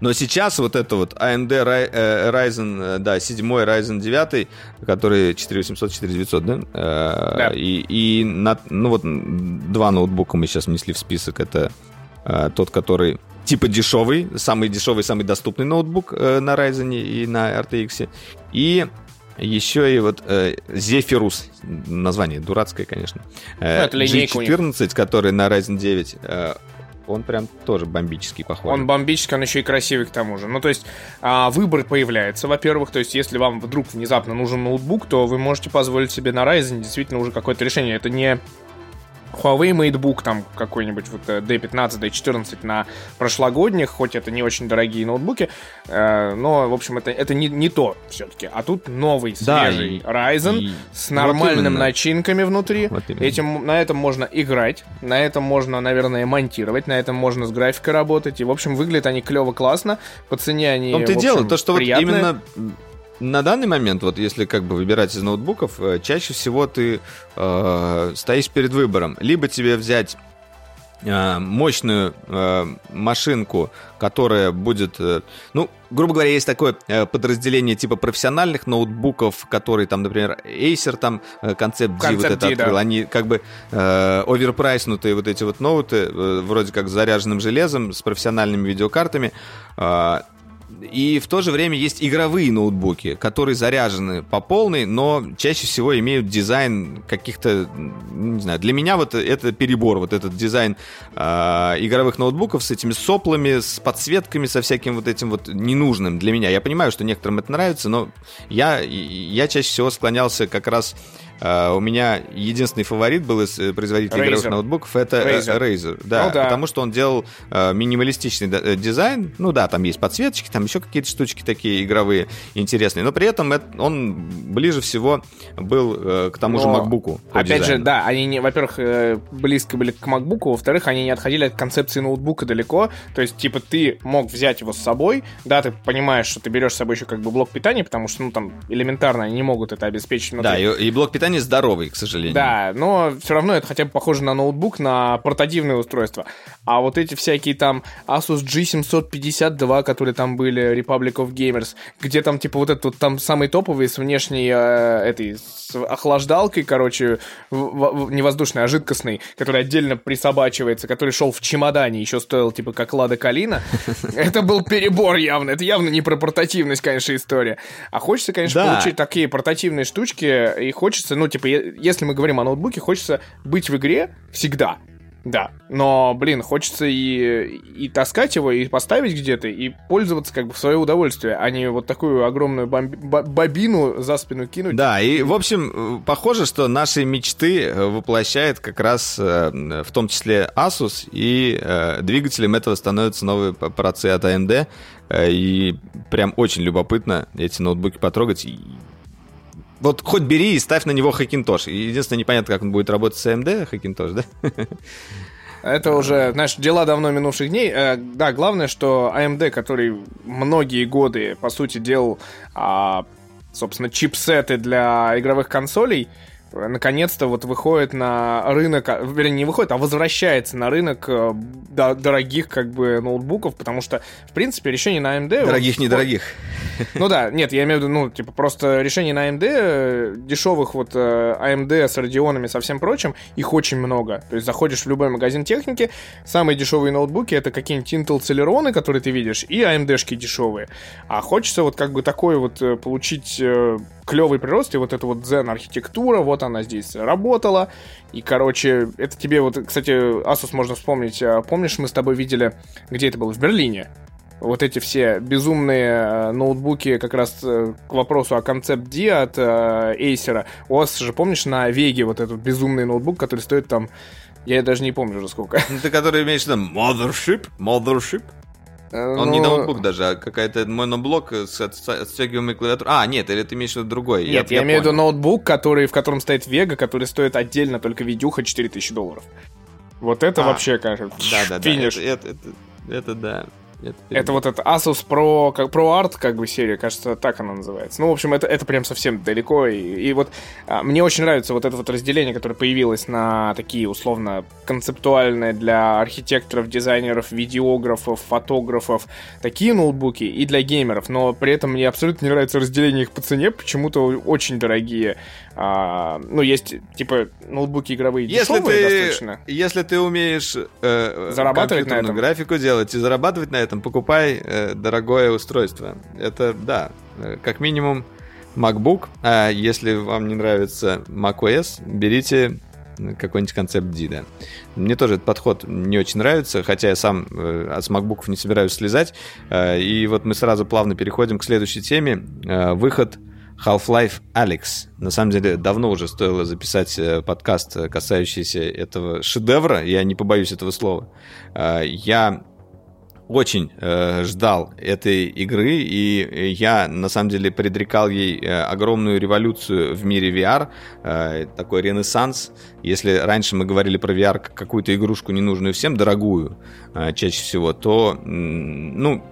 Но сейчас вот это вот AMD э, Ryzen, да, 7 Ryzen 9, который 4800, 4900, да? да. И, и на, ну вот два ноутбука мы сейчас внесли в список. Это Э, тот, который типа дешевый, самый дешевый, самый доступный ноутбук э, на Ryzen и на RTX. И еще и вот э, Zephyrus, название дурацкое, конечно. Э, ну, G14, который на Ryzen 9. Э, он прям тоже бомбический, похож. Он бомбический, он еще и красивый к тому же. Ну, то есть, а, выбор появляется, во-первых. То есть, если вам вдруг внезапно нужен ноутбук, то вы можете позволить себе на Ryzen действительно уже какое-то решение. Это не Huawei MateBook там какой-нибудь вот э, D15, D14 на прошлогодних, хоть это не очень дорогие ноутбуки, э, но, в общем, это, это не, не то все-таки. А тут новый, Да, свежий и- Ryzen и- с вот нормальными именно. начинками внутри. Вот именно. Этим, на этом можно играть, на этом можно, наверное, монтировать, на этом можно с графикой работать. И, в общем, выглядят они клево, классно. По цене они, и в дело, общем, то, что вот приятные. именно на данный момент, вот если как бы выбирать из ноутбуков, э, чаще всего ты э, стоишь перед выбором. Либо тебе взять э, мощную э, машинку, которая будет, э, ну, грубо говоря, есть такое э, подразделение типа профессиональных ноутбуков, которые там, например, Acer там э, концепт D вот это D, да. открыл, они как бы оверпрайснутые вот эти вот ноуты, вроде как с заряженным железом, с профессиональными видеокартами. Э, и в то же время есть игровые ноутбуки, которые заряжены по полной, но чаще всего имеют дизайн каких-то, не знаю, для меня вот это перебор, вот этот дизайн а, игровых ноутбуков с этими соплами, с подсветками, со всяким вот этим вот ненужным для меня. Я понимаю, что некоторым это нравится, но я, я чаще всего склонялся как раз у меня единственный фаворит был из э, производителей игровых Razer. ноутбуков, это э, Razer. Razer. Да, Ну да. потому что он делал э, минималистичный э, дизайн. Ну да, там есть подсветочки, там еще какие-то штучки такие игровые интересные. Но при этом это- он ближе всего был э, к тому же Но, MacBook. по Опять же, дизайну. да, они, во-первых, э, близко были к MacBook, во-вторых, они не отходили от концепции ноутбука далеко. То есть, типа, ты мог взять его с собой, да, ты понимаешь, что ты берешь с собой еще как бы блок питания, потому что, ну, там, элементарно они не могут это обеспечить внутри. Да, и, и блок питания здоровый, к сожалению. Да, но все равно это хотя бы похоже на ноутбук, на портативное устройство. А вот эти всякие там Asus G752, которые там были, Republic of Gamers, где там типа вот этот вот там самый топовый с внешней э, этой с охлаждалкой, короче, в- в- не воздушной, а жидкостной, который отдельно присобачивается, который шел в чемодане, еще стоил типа как Лада Калина. *laughs* Это был перебор явно. Это явно не про портативность, конечно, история. А хочется, конечно, получить такие портативные штучки, и хочется, ну, типа, если мы говорим о ноутбуке, хочется быть в игре всегда. Да, но, блин, хочется и, и таскать его, и поставить где-то, и пользоваться как бы в свое удовольствие, а не вот такую огромную бомби- бо- бобину за спину кинуть. Да, и, в общем, э, похоже, что наши мечты э, воплощает как раз э, в том числе Asus, и двигателем этого становятся новые п- процы от AMD, и прям очень любопытно эти ноутбуки потрогать. Вот хоть бери и ставь на него. И Единственное, непонятно, как он будет работать с AMD, Hackintosh, да? Это уже, знаешь, дела давно минувших дней. Э, да, главное, что AMD, который многие годы, по сути, делал, а, собственно, чипсеты для игровых консолей, э, наконец-то вот выходит на рынок, а, вернее, не выходит, а возвращается на рынок э, до- дорогих, как бы, ноутбуков, потому что, в принципе, решение на AMD... Дорогих, вот, недорогих. *laughs* ну да, нет, я имею в виду, ну, типа, просто решений на AMD, э, дешевых вот э, AMD с радионами, со всем прочим, их очень много. То есть заходишь в любой магазин техники, самые дешевые ноутбуки это какие-нибудь Intel Celeron, которые ты видишь, и AMD-шки дешевые. А хочется вот как бы такой вот э, получить э, клевый прирост, и вот эта вот Zen архитектура, вот она здесь работала. И, короче, это тебе вот, кстати, Asus можно вспомнить. а Помнишь, мы с тобой видели, где это было? В Берлине вот эти все безумные э, ноутбуки как раз э, к вопросу о концепт D от э, Acer. У вас же, помнишь, на Веге вот этот безумный ноутбук, который стоит там, я даже не помню уже сколько. Ну, Ты который имеешь в виду Mothership? Mothership? Он Ну, не ноутбук даже, а какая-то моноблок с от- отстегиваемой клавиатурой. А, нет, или ты имеешь в виду другой? Нет, я, имею в виду ноутбук, который, в котором стоит Вега, который стоит отдельно только видюха 4000 долларов. Вот это А, вообще, конечно, Да, да, да. финиш. Это, это, это, это да. Это, Это вот это Asus Pro, как Pro Art, как бы серия, кажется, так она называется. Ну, в общем, это, это прям совсем далеко. И, и вот а, мне очень нравится вот это вот разделение, которое появилось на такие условно концептуальные для архитекторов, дизайнеров, видеографов, фотографов, такие ноутбуки и для геймеров. Но при этом мне абсолютно не нравится разделение их по цене, почему-то очень дорогие. А, ну, есть типа ноутбуки игровые Если дешевые ты, достаточно. если ты умеешь э, Зарабатывать на этом. графику делать и зарабатывать на этом, покупай э, дорогое устройство. Это да, э, как минимум MacBook. А если вам не нравится macOS, берите какой-нибудь концепт D, да. Мне тоже этот подход не очень нравится, хотя я сам э, с макбуков не собираюсь слезать. Э, и вот мы сразу плавно переходим к следующей теме. Э, выход Half-Life Alex. На самом деле, давно уже стоило записать э, подкаст, э, касающийся этого шедевра, я не побоюсь этого слова. Э, я очень э, ждал этой игры, и я, на самом деле, предрекал ей огромную революцию в мире VR, такой ренессанс. Если раньше мы говорили про VR как какую-то игрушку ненужную всем, дорогую чаще всего, то, ну,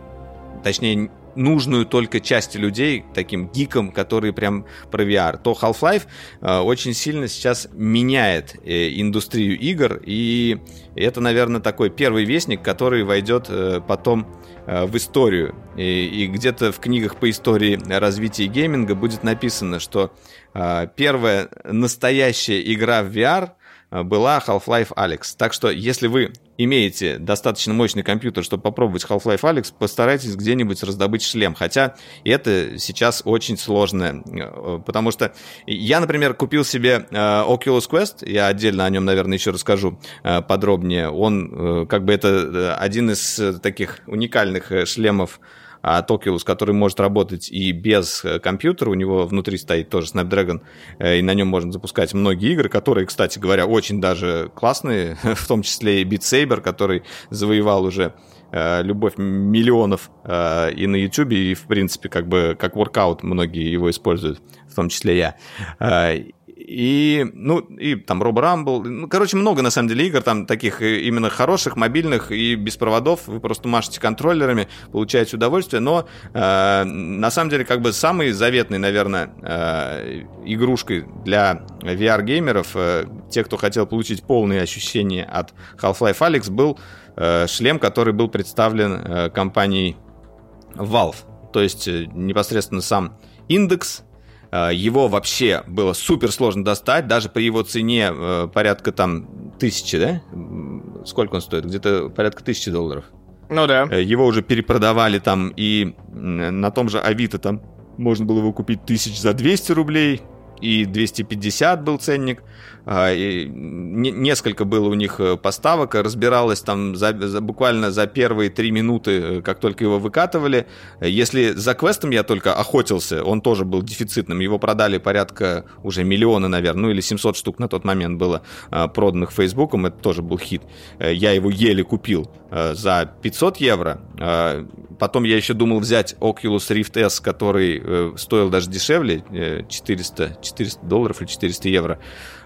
точнее, нужную только части людей, таким гикам, которые прям про VR, то Half-Life э, очень сильно сейчас меняет э, индустрию игр, и это, наверное, такой первый вестник, который войдет э, потом э, в историю. И, и где-то в книгах по истории развития гейминга будет написано, что э, первая настоящая игра в VR была Half-Life Alex. Так что, если вы имеете достаточно мощный компьютер, чтобы попробовать Half-Life Alex, постарайтесь где-нибудь раздобыть шлем. Хотя это сейчас очень сложно, э, потому что я, например, купил себе э, Oculus Quest, я отдельно о нем, наверное, еще расскажу э, подробнее. Он, как бы, это один из таких уникальных шлемов, от Oculus, который может работать и без э, компьютера, у него внутри стоит тоже Snapdragon, э, и на нем можно запускать многие игры, которые, кстати говоря, очень даже классные, *laughs* в том числе и Beat Saber, который завоевал уже э, любовь миллионов и на YouTube, и, в принципе, как бы как воркаут многие его используют, в том числе я. И, ну, и там Robo Rumble. Ну, короче, много, на самом деле, игр там таких э, именно хороших, мобильных и без проводов. Вы просто машете контроллерами, получаете удовольствие. Но, э, на самом деле, как бы самый заветный, наверное, э, игрушкой для VR-геймеров, э, тех, кто хотел получить полные ощущения от Half-Life Alyx, был э, шлем, который был представлен э, компанией Valve. То есть, э, непосредственно сам индекс его вообще было супер сложно достать, даже при его цене э, порядка там тысячи, да? Сколько он стоит? Где-то порядка тысячи долларов. Ну да. Э, его уже перепродавали там и на том же Авито там можно было его купить тысяч за 200 рублей, и 250 был ценник. А, и несколько было у них э, поставок, разбиралось там за, за, буквально за первые три минуты, э, как только его выкатывали. Если за квестом я только охотился, он тоже был дефицитным, его продали порядка уже миллиона, наверное, ну или 700 штук на тот момент было а, проданных Фейсбуком, это тоже был хит. Э, я его еле купил за 500 евро. Потом я еще думал взять Oculus Rift S, который стоил даже дешевле, 400, 400 долларов или 400 евро.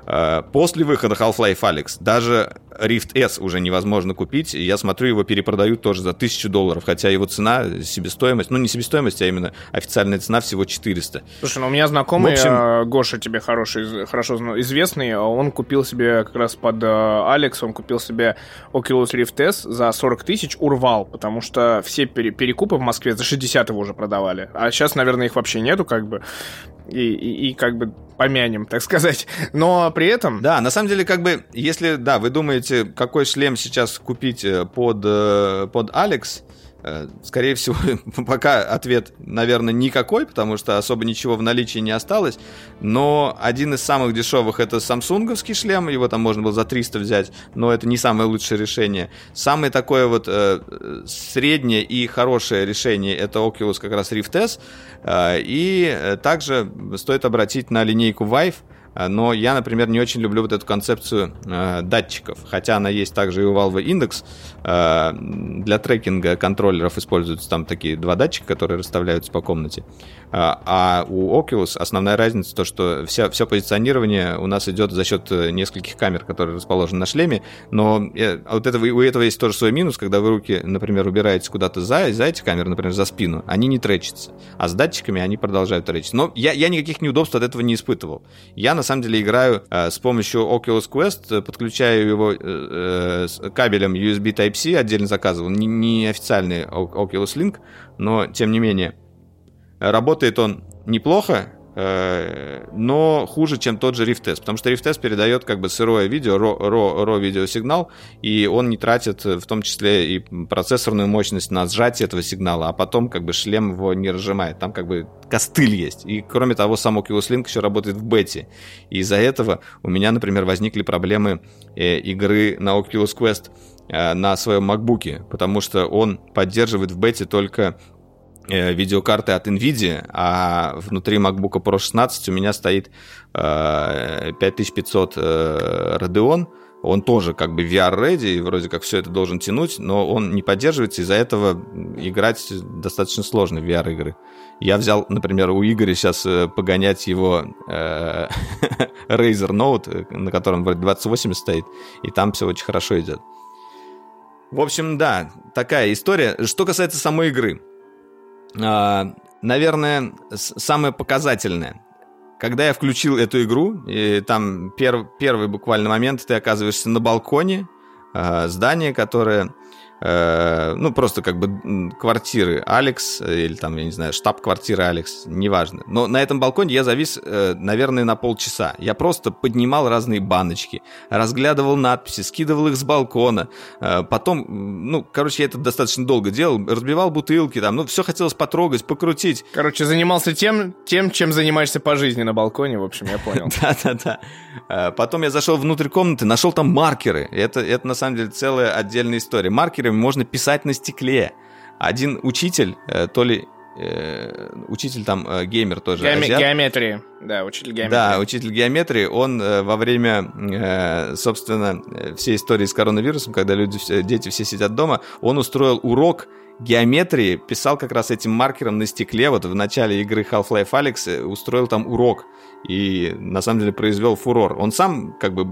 Э, после выхода Half-Life Alyx даже Rift S уже невозможно купить. Я смотрю, его перепродают тоже за 1000 долларов, хотя его цена, себестоимость, ну не себестоимость, а именно официальная цена всего 400. Слушай, ну у меня знакомый, общем... Э, Гоша тебе хороший, хорошо известный, он купил себе как раз под Алекс, он купил себе Oculus Rift S за 40 тысяч, урвал, потому что все перекупы в Москве за 60 его уже продавали. А сейчас, наверное, их вообще нету, как бы. И, и, и как бы помянем, так сказать. Но при этом... Да, на самом деле, как бы, если, да, вы думаете, какой шлем сейчас купить э, под, э, под Алекс, Э, скорее всего, *laughs* пока ответ, наверное, никакой, потому что особо ничего в наличии не осталось. Но один из самых дешевых это самсунговский шлем, его там можно было за 300 взять, но это не самое лучшее решение. Самое такое вот э, среднее и хорошее решение это Oculus как раз Rift S. Э, и также стоит обратить на линейку Vive, но я, например, не очень люблю вот эту концепцию э, датчиков, хотя она есть также и у Valve Index. Э, для трекинга контроллеров используются там такие два датчика, которые расставляются по комнате. А, а у Oculus основная разница то, что вся, все позиционирование у нас идет за счет э, нескольких камер, которые расположены на шлеме, но э, вот этого, у этого есть тоже свой минус, когда вы руки, например, убираете куда-то за, за эти камеры, например, за спину, они не тречатся, а с датчиками они продолжают тречиться. Но я, я никаких неудобств от этого не испытывал. Я, на самом деле, играю э, с помощью Oculus Quest, подключаю его э, э, кабелем USB Type-C, отдельно заказывал, не, не официальный Oculus Link, но, тем не менее, Работает он неплохо, э, но хуже, чем тот же Rift S, потому что Rift S передает как бы сырое видео, RAW, видеосигнал, и он не тратит в том числе и процессорную мощность на сжатие этого сигнала, а потом как бы шлем его не разжимает, там как бы костыль есть. И кроме того, сам Oculus Link еще работает в бете. И из-за этого у меня, например, возникли проблемы э, игры на Oculus Quest э, на своем MacBook, потому что он поддерживает в бете только э, видеокарты от NVIDIA, а внутри MacBook Pro 16 у меня стоит э, 5500 э, Radeon, он тоже как бы VR-ready, вроде как все это должен тянуть, но он не поддерживается, из-за этого играть достаточно сложно в VR-игры. Я взял, например, у Игоря сейчас э, погонять его э, *laughs* Razer Note, на котором вроде 2080 стоит, и там все очень хорошо идет. В общем, да, такая история. Что касается самой игры. Э, наверное, самое показательное. Когда я включил эту игру, и там пер, первый буквально момент, ты оказываешься на балконе э, здания, которое Э, ну, просто как бы квартиры Алекс, э, или там, я не знаю, штаб-квартиры Алекс, неважно. Но на этом балконе я завис, э, наверное, на полчаса. Я просто поднимал разные баночки, разглядывал надписи, скидывал их с балкона. Потом, ну, короче, я это достаточно долго делал, разбивал бутылки, там, ну, все хотелось потрогать, покрутить. Короче, занимался тем, тем, чем занимаешься по жизни на балконе, в общем, я понял. *laughs* Да-да-да. Потом я зашел внутрь комнаты, нашел там маркеры. Это, это на самом деле целая отдельная история. Маркеры можно писать на стекле. Один учитель, э, то ли э, учитель там э, геймер тоже. Геоме- геометрии, да, учитель геометрии. Да, учитель геометрии, он во время, собственно, всей истории с коронавирусом, когда люди, дети все сидят дома, он устроил урок геометрии, писал как раз этим маркером на стекле, вот в начале игры Half-Life Alyx устроил там урок и на самом деле произвел фурор. Он сам как бы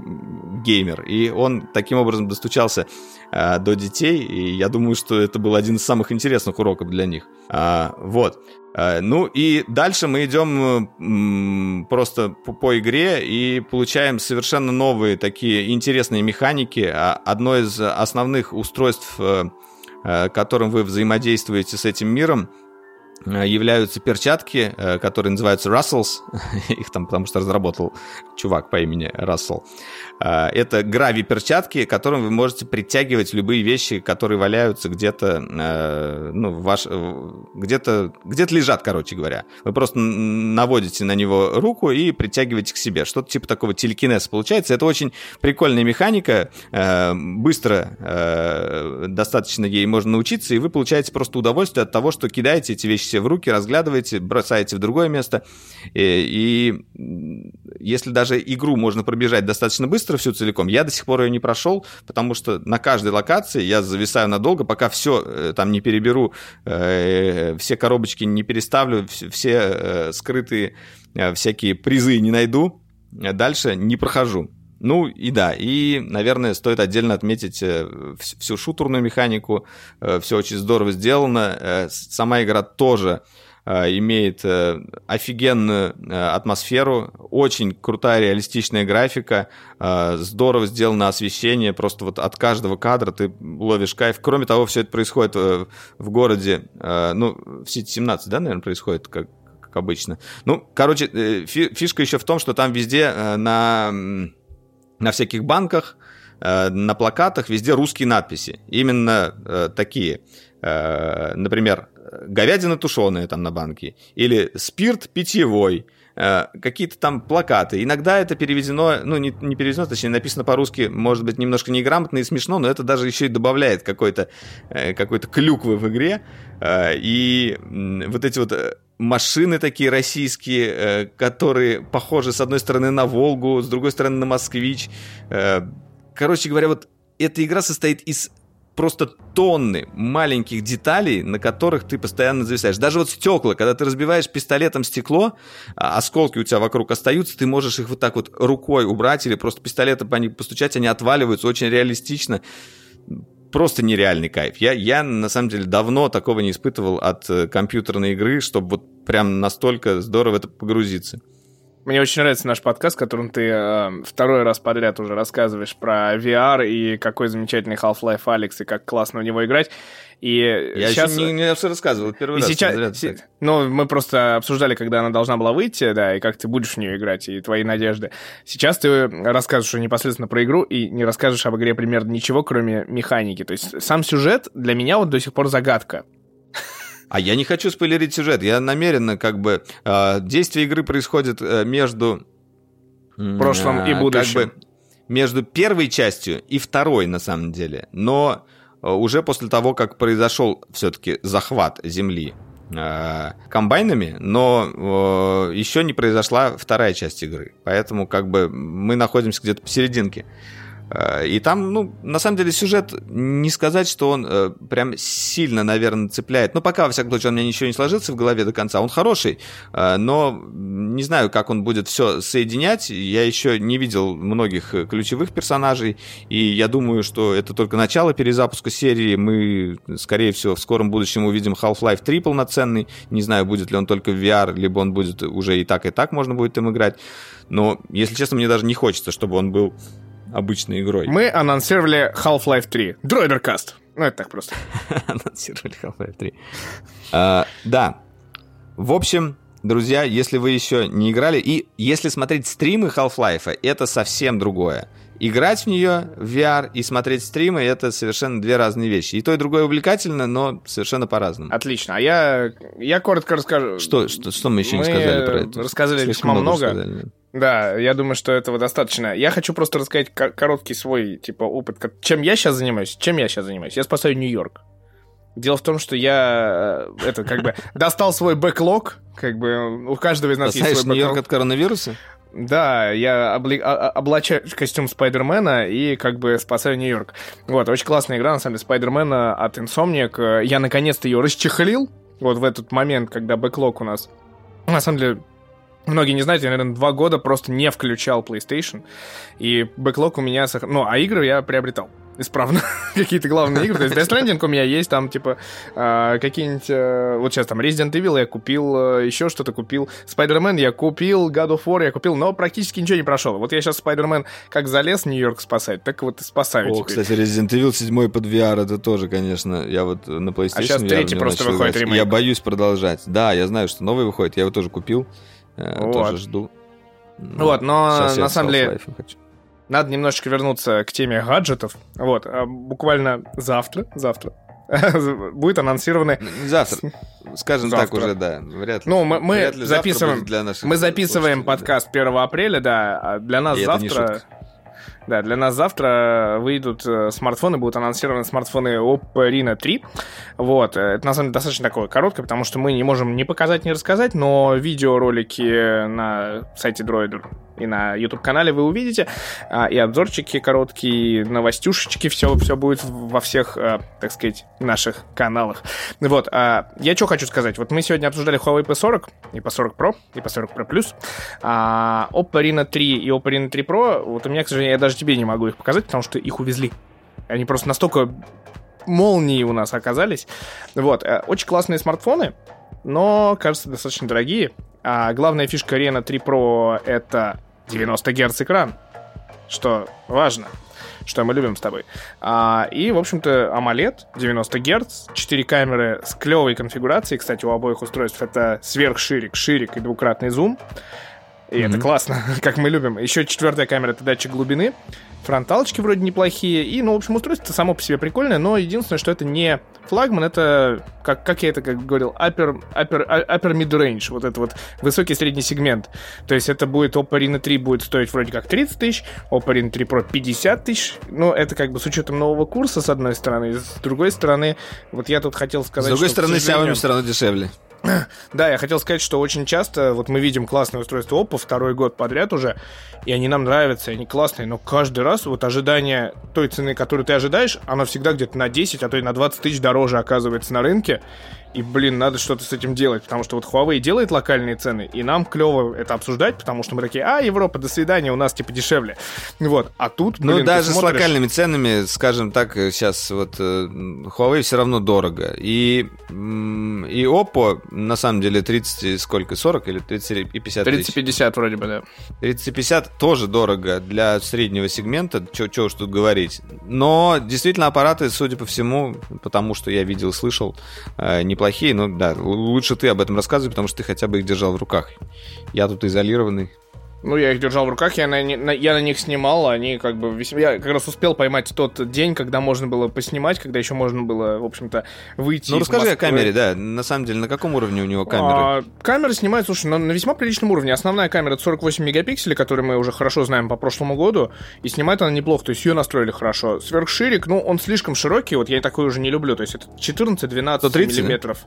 геймер, и он таким образом достучался э, до детей, и я думаю, что это был один из самых интересных уроков для них. А, вот. А, ну и дальше мы идем просто по, по игре и получаем совершенно новые такие интересные механики. А, одно из основных устройств, э которым вы взаимодействуете с этим миром, являются перчатки, которые называются Russells. *laughs* Их там потому что разработал чувак по имени Рассел. Э, это грави-перчатки, которым вы можете притягивать любые вещи, которые валяются где-то, ну, ваш, где-то, где-то лежат, короче говоря. Вы просто наводите на него руку и притягиваете к себе. Что-то типа такого телекинеза получается. Это очень прикольная механика. Быстро достаточно ей можно научиться, и вы получаете просто удовольствие от того, что кидаете эти вещи себе в руки, разглядываете, бросаете в другое место. И, и если даже игру можно пробежать достаточно быстро всю целиком, я до сих пор ее не прошел, потому что на каждой локации я зависаю надолго, пока все э, там не переберу, э, все коробочки не переставлю, все э, скрытые всякие призы не найду, дальше не прохожу. Ну и да, и, наверное, стоит отдельно отметить э, всю шутерную механику. Э, Все очень здорово сделано. Э, сама игра тоже имеет офигенную атмосферу, очень крутая реалистичная графика, здорово сделано освещение, просто вот от каждого кадра ты ловишь кайф. Кроме того, все это происходит в городе, ну, в Сити 17, да, наверное, происходит, как, как обычно. Ну, короче, фишка еще в том, что там везде на на всяких банках, э, на плакатах везде русские надписи. Именно э, такие. Э, например, говядина тушеная там на банке. Или спирт питьевой какие-то там плакаты. Иногда это переведено, ну, не, не переведено, точнее, написано по-русски, может быть, немножко неграмотно и смешно, но это даже еще и добавляет какой-то какой клюквы в игре. И вот эти вот машины такие российские, э, которые похожи с одной стороны на Волгу, с другой стороны на Москвич. Э, короче говоря, вот эта игра состоит из просто тонны маленьких деталей, на которых ты постоянно зависаешь. Даже вот стекла, когда ты разбиваешь пистолетом стекло, а осколки у тебя вокруг остаются, ты можешь их вот так вот рукой убрать или просто пистолетом по ним постучать, они отваливаются очень реалистично просто нереальный кайф. Я, я на самом деле давно такого не испытывал от э, компьютерной игры, чтобы вот прям настолько здорово это погрузиться. Мне очень нравится наш подкаст, в котором ты э, второй раз подряд уже рассказываешь про VR и какой замечательный Half-Life Алекс и как классно в него играть. И я сейчас... не, не все рассказывал, первый и раз. Сейчас... Си... Ну, мы просто обсуждали, когда она должна была выйти, да, и как ты будешь в нее играть, и твои надежды. Сейчас ты рассказываешь непосредственно про игру и не расскажешь об игре примерно ничего, кроме механики. То есть сам сюжет для меня вот до сих пор загадка. А я не хочу спойлерить сюжет. Я намеренно как бы... Э, действие игры происходит э, между... Прошлым и будущим. Как бы между первой частью и второй, на самом деле. Но э, уже после того, как произошел все-таки захват Земли э, комбайнами, но э, еще не произошла вторая часть игры. Поэтому как бы мы находимся где-то посерединке. Э, и там, ну, на самом деле, сюжет, не сказать, что он э, прям сильно, наверное, цепляет. Ну, пока, во всяком случае, у меня ничего не сложится в голове до конца. Он хороший, э, но не знаю, как он будет все соединять. Я еще не видел многих ключевых персонажей, и я думаю, что это только начало перезапуска серии. Мы, скорее всего, в скором будущем увидим Half-Life 3 полноценный. Не знаю, будет ли он только в VR, либо он будет уже и так, и так можно будет им играть. Но, если честно, мне даже не хочется, чтобы он был обычной игрой. Мы анонсировали Half-Life 3. Дроидеркаст. Ну, это так просто. *laughs* Анонсировали Half-Life 3. А, да. В общем, друзья, если вы еще не играли, и если смотреть стримы Half-Life, это совсем другое. Играть в нее в VR и смотреть стримы — это совершенно две разные вещи. И то, и другое увлекательно, но совершенно по-разному. Отлично. А я, я коротко расскажу. Что, что, что мы еще мы не сказали про это? рассказали Слишком весьма много. много. Сказали. Да, я думаю, что этого достаточно. Я хочу просто рассказать короткий свой, типа, опыт. Чем я сейчас занимаюсь? Чем я сейчас занимаюсь? Я спасаю Нью-Йорк. Дело в том, что я, э, это, как бы, *laughs* достал свой бэклог, как бы, у каждого из нас Спасаешь есть свой бэклог. Нью-Йорк от коронавируса? Да, я обли... А, а, облачаю костюм Спайдермена и как бы спасаю Нью-Йорк. Вот, очень классная игра, на самом деле, Спайдермена от Insomniac. Я наконец-то ее расчехлил, вот в этот момент, когда бэклог у нас. На самом деле, Многие не знают, я, наверное, два года просто не включал PlayStation, и бэклог у меня... Ну, а игры я приобретал исправно *laughs* какие-то главные игры. То есть Death Stranding у меня есть, там, типа, э, какие-нибудь... Э, вот сейчас там Resident Evil я купил, э, еще что-то купил. Spider-Man я купил, God of War я купил, но практически ничего не прошел. Вот я сейчас Spider-Man как залез Нью-Йорк спасать, так вот и спасаю О, теперь. кстати, Resident Evil 7 под VR, это тоже, конечно, я вот на PlayStation... А сейчас третий просто выходит ремейк. Я боюсь продолжать. Да, я знаю, что новый выходит, я его тоже купил. Э, вот. Тоже жду. Ну, вот, но на самом деле надо немножечко вернуться к теме гаджетов. Вот, а буквально завтра, завтра *laughs* будет анонсированы... Завтра. Скажем завтра. так уже, да. Вряд ли. Ну, мы, мы записываем, для наших мы записываем подкаст да. 1 апреля, да, а для нас И завтра... Да, для нас завтра выйдут э, смартфоны, будут анонсированы смартфоны Oppo Reno 3. Вот, э, это на самом деле достаточно такое короткое, потому что мы не можем ни показать, ни рассказать, но видеоролики на сайте Droider и на YouTube-канале вы увидите, а, и обзорчики короткие, новостюшечки, все, все будет во всех, а, так сказать, наших каналах. Вот, а, я что хочу сказать, вот мы сегодня обсуждали Huawei P40, и P40 Pro, и P40 Pro Plus, а Oppo Reno 3 и Oppo Reno 3 Pro, вот у меня, к сожалению, я даже тебе не могу их показать, потому что их увезли. Они просто настолько молнии у нас оказались. Вот, э, очень классные смартфоны, но, кажется, достаточно дорогие. А главная фишка Reno 3 Pro — это 90 Гц экран, что важно, что мы любим с тобой. А, и, в общем-то, AMOLED 90 Гц, 4 камеры с клевой конфигурацией. Кстати, у обоих устройств это сверхширик, ширик и двукратный зум. И mm-hmm. это классно, *laughs* как мы любим. Еще четвертая камера — это датчик глубины. Фронталочки вроде неплохие. И, ну, в общем, устройство само по себе прикольное, но единственное, что это не флагман, это, как, как я это как говорил, upper, upper, upper mid-range, вот это вот высокий средний сегмент. То есть это будет Oppo Reno 3 будет стоить вроде как 30 тысяч, Oppo Reno 3 Pro 50 тысяч. Ну, это как бы с учетом нового курса, с одной стороны. С другой стороны, вот я тут хотел сказать, С другой что, стороны, сожалению... Xiaomi все равно дешевле. *clears throat* Да, я хотел сказать, что очень часто вот мы видим классные устройства Oppo второй год подряд уже, и они нам нравятся, и они классные, но каждый раз вот ожидание той цены, которую ты ожидаешь, оно всегда где-то на 10, а то и на 20 тысяч дороже оказывается на рынке. И, блин, надо что-то с этим делать, потому что вот Huawei делает локальные цены, и нам клево это обсуждать, потому что мы такие, а, Европа, до свидания, у нас типа дешевле. Вот, а тут, блин, Ну, даже смотришь... с локальными ценами, скажем так, сейчас вот э, Huawei все равно дорого. И, и Oppo, на самом деле, 30, сколько, 40 или 30 и 50 30-50 вроде бы, да. 30-50 тоже дорого для среднего сегмента, что уж тут говорить. Но действительно аппараты, судя по всему, потому что я видел, слышал, э, не неплохие, но да, лучше ты об этом рассказывай, потому что ты хотя бы их держал в руках. Я тут изолированный. Ну, я их держал в руках, я на, на, я на них снимал, они как бы весьма... Я как раз успел поймать тот день, когда можно было поснимать, когда еще можно было, в общем-то, выйти Ну, расскажи о камере, да. На самом деле, на каком уровне у него камеры? А, камера снимает, слушай, на, на весьма приличном уровне. Основная камера это 48 мегапикселей, которую мы уже хорошо знаем по прошлому году, и снимает она неплохо, то есть ее настроили хорошо. Сверхширик, ну, он слишком широкий, вот я такой уже не люблю, то есть это 14-12 миллиметров.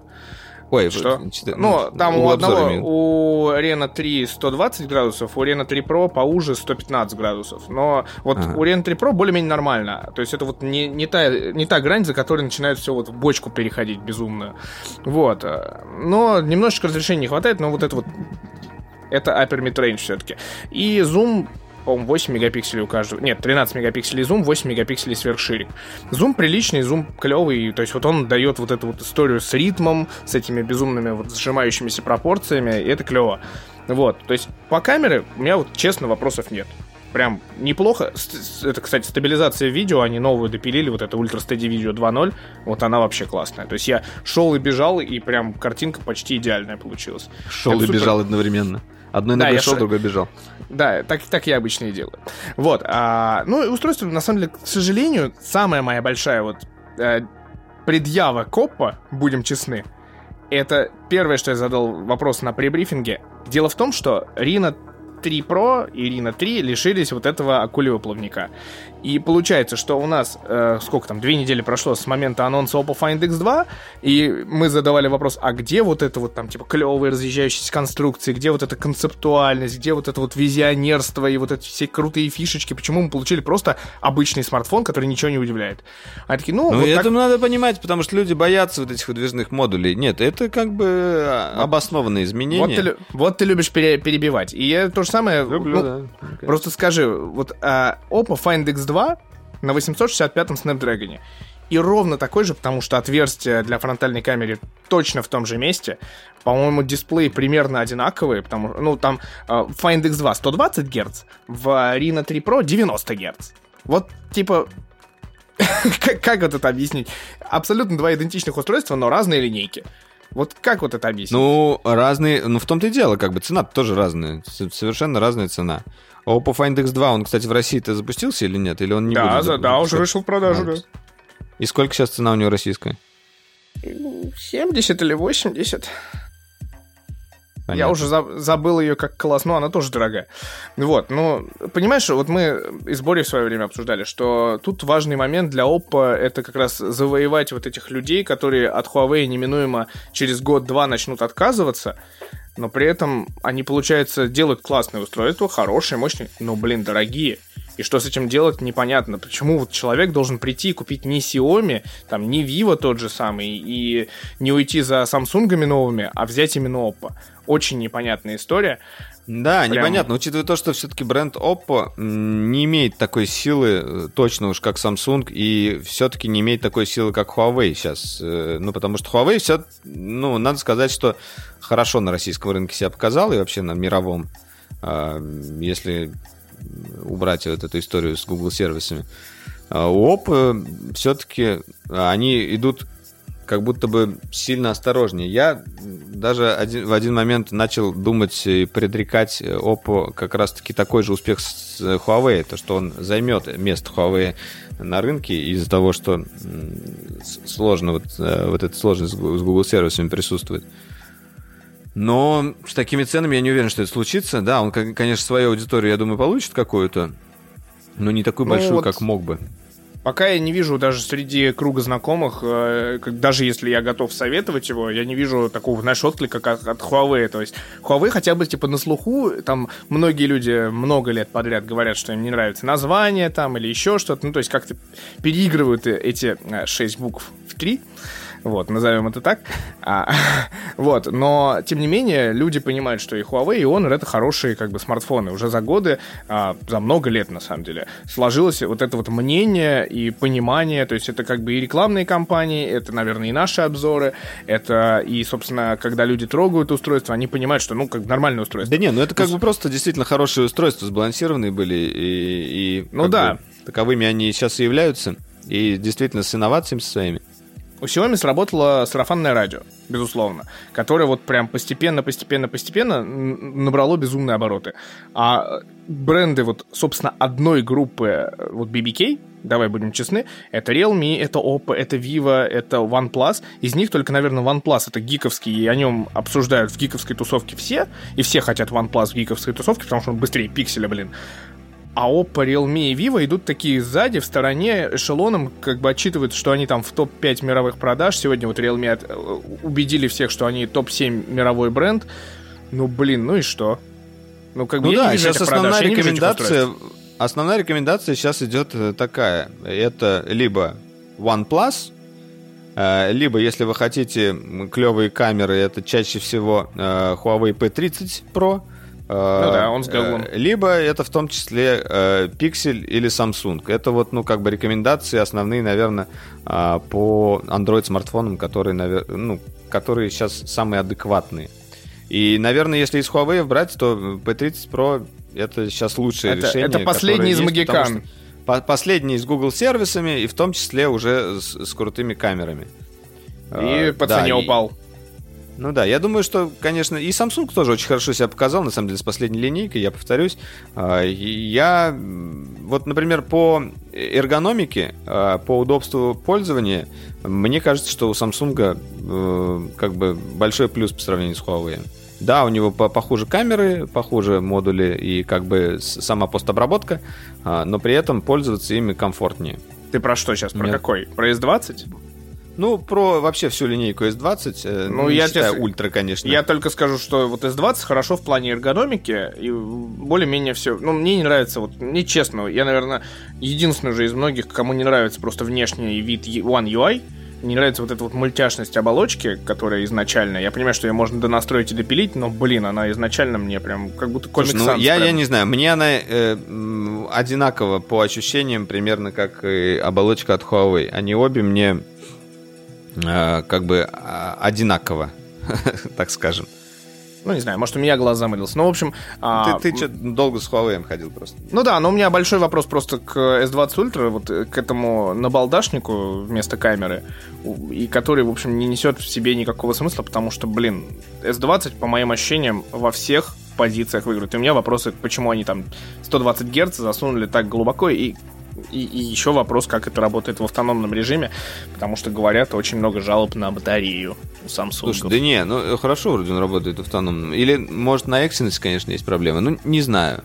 Ой, Что? четы- Ну, там у одного, у Рена 3 120 градусов, у Рена 3 Pro поуже 115 градусов. Но вот Ага. у Рена 3 Pro более-менее нормально. То есть это вот не, не, та, не та грань, за которой начинает все вот в бочку переходить безумно. Вот. Но немножечко разрешения не хватает, но вот это вот... Это Upper Mid-Range все-таки. И зум по-моему, 8 мегапикселей у каждого. Нет, 13 мегапикселей зум, 8 мегапикселей сверхширик. Зум приличный, зум клевый. То есть вот он дает вот эту вот историю с ритмом, с этими безумными вот сжимающимися пропорциями, и это клево. Вот, то есть по камере у меня вот честно вопросов нет. Прям неплохо. Это, кстати, стабилизация видео, они новую допилили, вот это Ultra Steady Video 2.0, вот она вообще классная. То есть я шел и бежал, и прям картинка почти идеальная получилась. Шел это и супер. бежал одновременно. Одной Да, ногой я шел, ш- другой бежал. Да, так, так я обычно и делаю. Вот. а, ну, устройство, на самом деле, к сожалению, самая моя большая вот э, предъява Коппа, будем честны, это первое, что я задал вопрос на пребрифинге. Дело в том, что Reno 3 Pro и Reno 3 лишились вот этого акулевого плавника. И получается, что у нас, э, сколько там, две недели прошло с момента анонса Oppo Find X2, и мы задавали вопрос, а где вот это вот там, типа, клевые разъезжающиеся конструкции, где вот эта концептуальность, где вот это вот визионерство и вот эти все крутые фишечки, почему мы получили просто обычный смартфон, который ничего не удивляет. Они такие, ну, Ну, вот это так- надо понимать, потому что люди боятся вот этих выдвижных модулей. Нет, это как бы а, обоснованные вот, изменения. ты, лю- вот ты любишь пере- перебивать. И я то же самое... Люблю, ну, да. Просто скажи, вот а, Oppo Find X2 на 865-м Snapdragon. И ровно такой же, потому что отверстие для фронтальной камеры точно в том же месте. По-моему, дисплей примерно одинаковые, потому что, ну, там а, Find X2 120 Гц, в Reno 3 Pro 90 Гц. Вот, типа, *laughs* как, вот это объяснить? Абсолютно два идентичных устройства, но разные линейки. Вот как вот это объяснить? Ну, разные... Ну, в том-то и дело, как бы цена тоже разная. Совершенно разная цена. А Oppo Find X2, он, кстати, в России-то запустился или нет? Или он не да, будет зап- да, уже вышел в продажу, да. И сколько сейчас цена у него российская? 70 или 80. Я Понятно. уже за- забыл ее как класс, но она тоже дорогая. Вот, ну, понимаешь, вот мы и с Борей в свое время обсуждали, что тут важный момент для Oppo это как раз завоевать вот этих людей, которые от Huawei неминуемо через год-два начнут отказываться, но при этом они, получается, делают классные устройства, хорошие, мощные, но, блин, дорогие. И что с этим делать, непонятно. Почему вот человек должен прийти и купить не Xiaomi, там, не Vivo тот же самый, и не уйти за Samsung'ами новыми, а взять именно Oppo. Очень непонятная история. Да, Прям- непонятно, учитывая то, что все-таки бренд Oppo не имеет такой силы, э, точно уж как Samsung, и все-таки не имеет такой силы, как Huawei сейчас. Э, Ну, потому что Huawei все, ну, надо сказать, что хорошо на российском рынке себя показал, и вообще на мировом, а, если убрать вот эту историю с Google сервисами. А У Oppo все-таки они идут как будто бы сильно осторожнее. Я даже один, в один момент начал думать и предрекать Oppo как раз-таки такой же успех с Huawei, то что он займет место Huawei на рынке из-за того, что сложно вот, э, вот эта сложность с Google сервисами присутствует. Но с такими ценами я не уверен, что это случится. Да, он, кон- конечно, свою аудиторию, я думаю, получит какую-то, но не такую Ну большую, вот как мог бы. Пока я не вижу даже среди круга знакомых, э, даже если я готов советовать его, я не вижу такого, знаешь, отклика, как от Huawei. То есть Huawei хотя бы типа на слуху, там многие люди много лет подряд говорят, что им не нравится название там или еще что-то. Ну, то есть как-то переигрывают э, эти э, шесть букв в три. Вот, назовем это так. А, *laughs* вот, но, тем не менее, люди понимают, что и Huawei, и Honor — это хорошие, как бы, смартфоны. Уже за годы, а, за много лет, на самом деле, сложилось вот это вот мнение и понимание, то есть это как бы и рекламные кампании, это, наверное, и наши обзоры, это и, собственно, когда люди трогают устройство, они понимают, что, ну, как нормальное устройство. Да не, ну это как бы просто действительно хорошие устройства, сбалансированные были, и, и Ну да. бы таковыми они сейчас и являются, и действительно с инновациями своими. У Xiaomi сработало сарафанное радио, безусловно, которое вот прям постепенно, постепенно, постепенно набрало безумные обороты. А бренды вот, собственно, одной группы, э, вот BBK, давай будем честны, это Realme, это Oppo, это Vivo, это OnePlus. Из них только, наверное, OnePlus это гиковский, и о нем обсуждают в гиковской тусовке все, и все хотят OnePlus в гиковской тусовке, потому что он быстрее пикселя, блин. А Oppo, Realme и Vivo идут такие сзади, в стороне, эшелоном, как бы отчитывают, что они там в топ-5 мировых продаж. Сегодня вот Realme от, э, убедили всех, что они топ-7 мировой бренд. Ну, блин, ну и что? Ну, как бы ну да, сейчас основная продаж, рекомендация... Основная рекомендация сейчас идет э, такая. Это либо OnePlus, э, либо, если вы хотите клевые камеры, это чаще всего Huawei P30 Pro, ну да, он с говном. Э, либо это в том числе э, Pixel или Samsung. Это вот, ну, как бы рекомендации основные, наверное, по Android смартфонам, которые, ну, которые сейчас самые адекватные. И, наверное, если из Huawei брать, то P30 Pro это сейчас лучшее это, решение. Это последний из магикан. Последний с Google сервисами и в том числе уже с, с крутыми камерами. И по цене да, упал. И, ну да, я думаю, что, конечно, и Samsung тоже очень хорошо себя показал, на самом деле, с последней линейкой, я повторюсь. А, я, вот, например, по эргономике, а, по удобству пользования, мне кажется, что у Samsung э, как бы большой плюс по сравнению с Huawei. Да, у него похуже камеры, похуже модули и как бы сама постобработка, а, но при этом пользоваться ими комфортнее. Ты про что сейчас? Про Нет. какой? Про S20? Ну, про вообще всю линейку S20, э, ну, ну я считаю тебе, ультра, конечно. Я только скажу, что вот S20 хорошо в плане эргономики, и более-менее все. Ну, мне не нравится, вот, мне честно, я, наверное, единственный же из многих, кому не нравится просто внешний вид One UI, не нравится вот эта вот мультяшность оболочки, которая изначально. Я понимаю, что ее можно донастроить и допилить, но, блин, она изначально мне прям как будто комикс ну, я, я не знаю, мне она э, одинакова по ощущениям, примерно как и оболочка от Huawei. Они обе мне как бы а, одинаково, *laughs* так скажем. Ну, не знаю, может, у меня глаз замылился. Ну, в общем... А, ты, ты что, долго с Huawei ходил просто. Ну да, но у меня большой вопрос просто к S20 Ultra, вот э, к этому набалдашнику вместо камеры, и который, в общем, не несет в себе никакого смысла, потому что, блин, S20, по моим ощущениям, во всех позициях выиграют. И у меня вопросы, почему они там 120 Гц засунули так глубоко, и и, и еще вопрос, как это работает в автономном режиме, потому что говорят очень много жалоб на батарею у Samsung. Слушай, да не, ну хорошо вроде он работает в автономном. Или, может, на Exynos, конечно, есть проблемы. Ну, не знаю.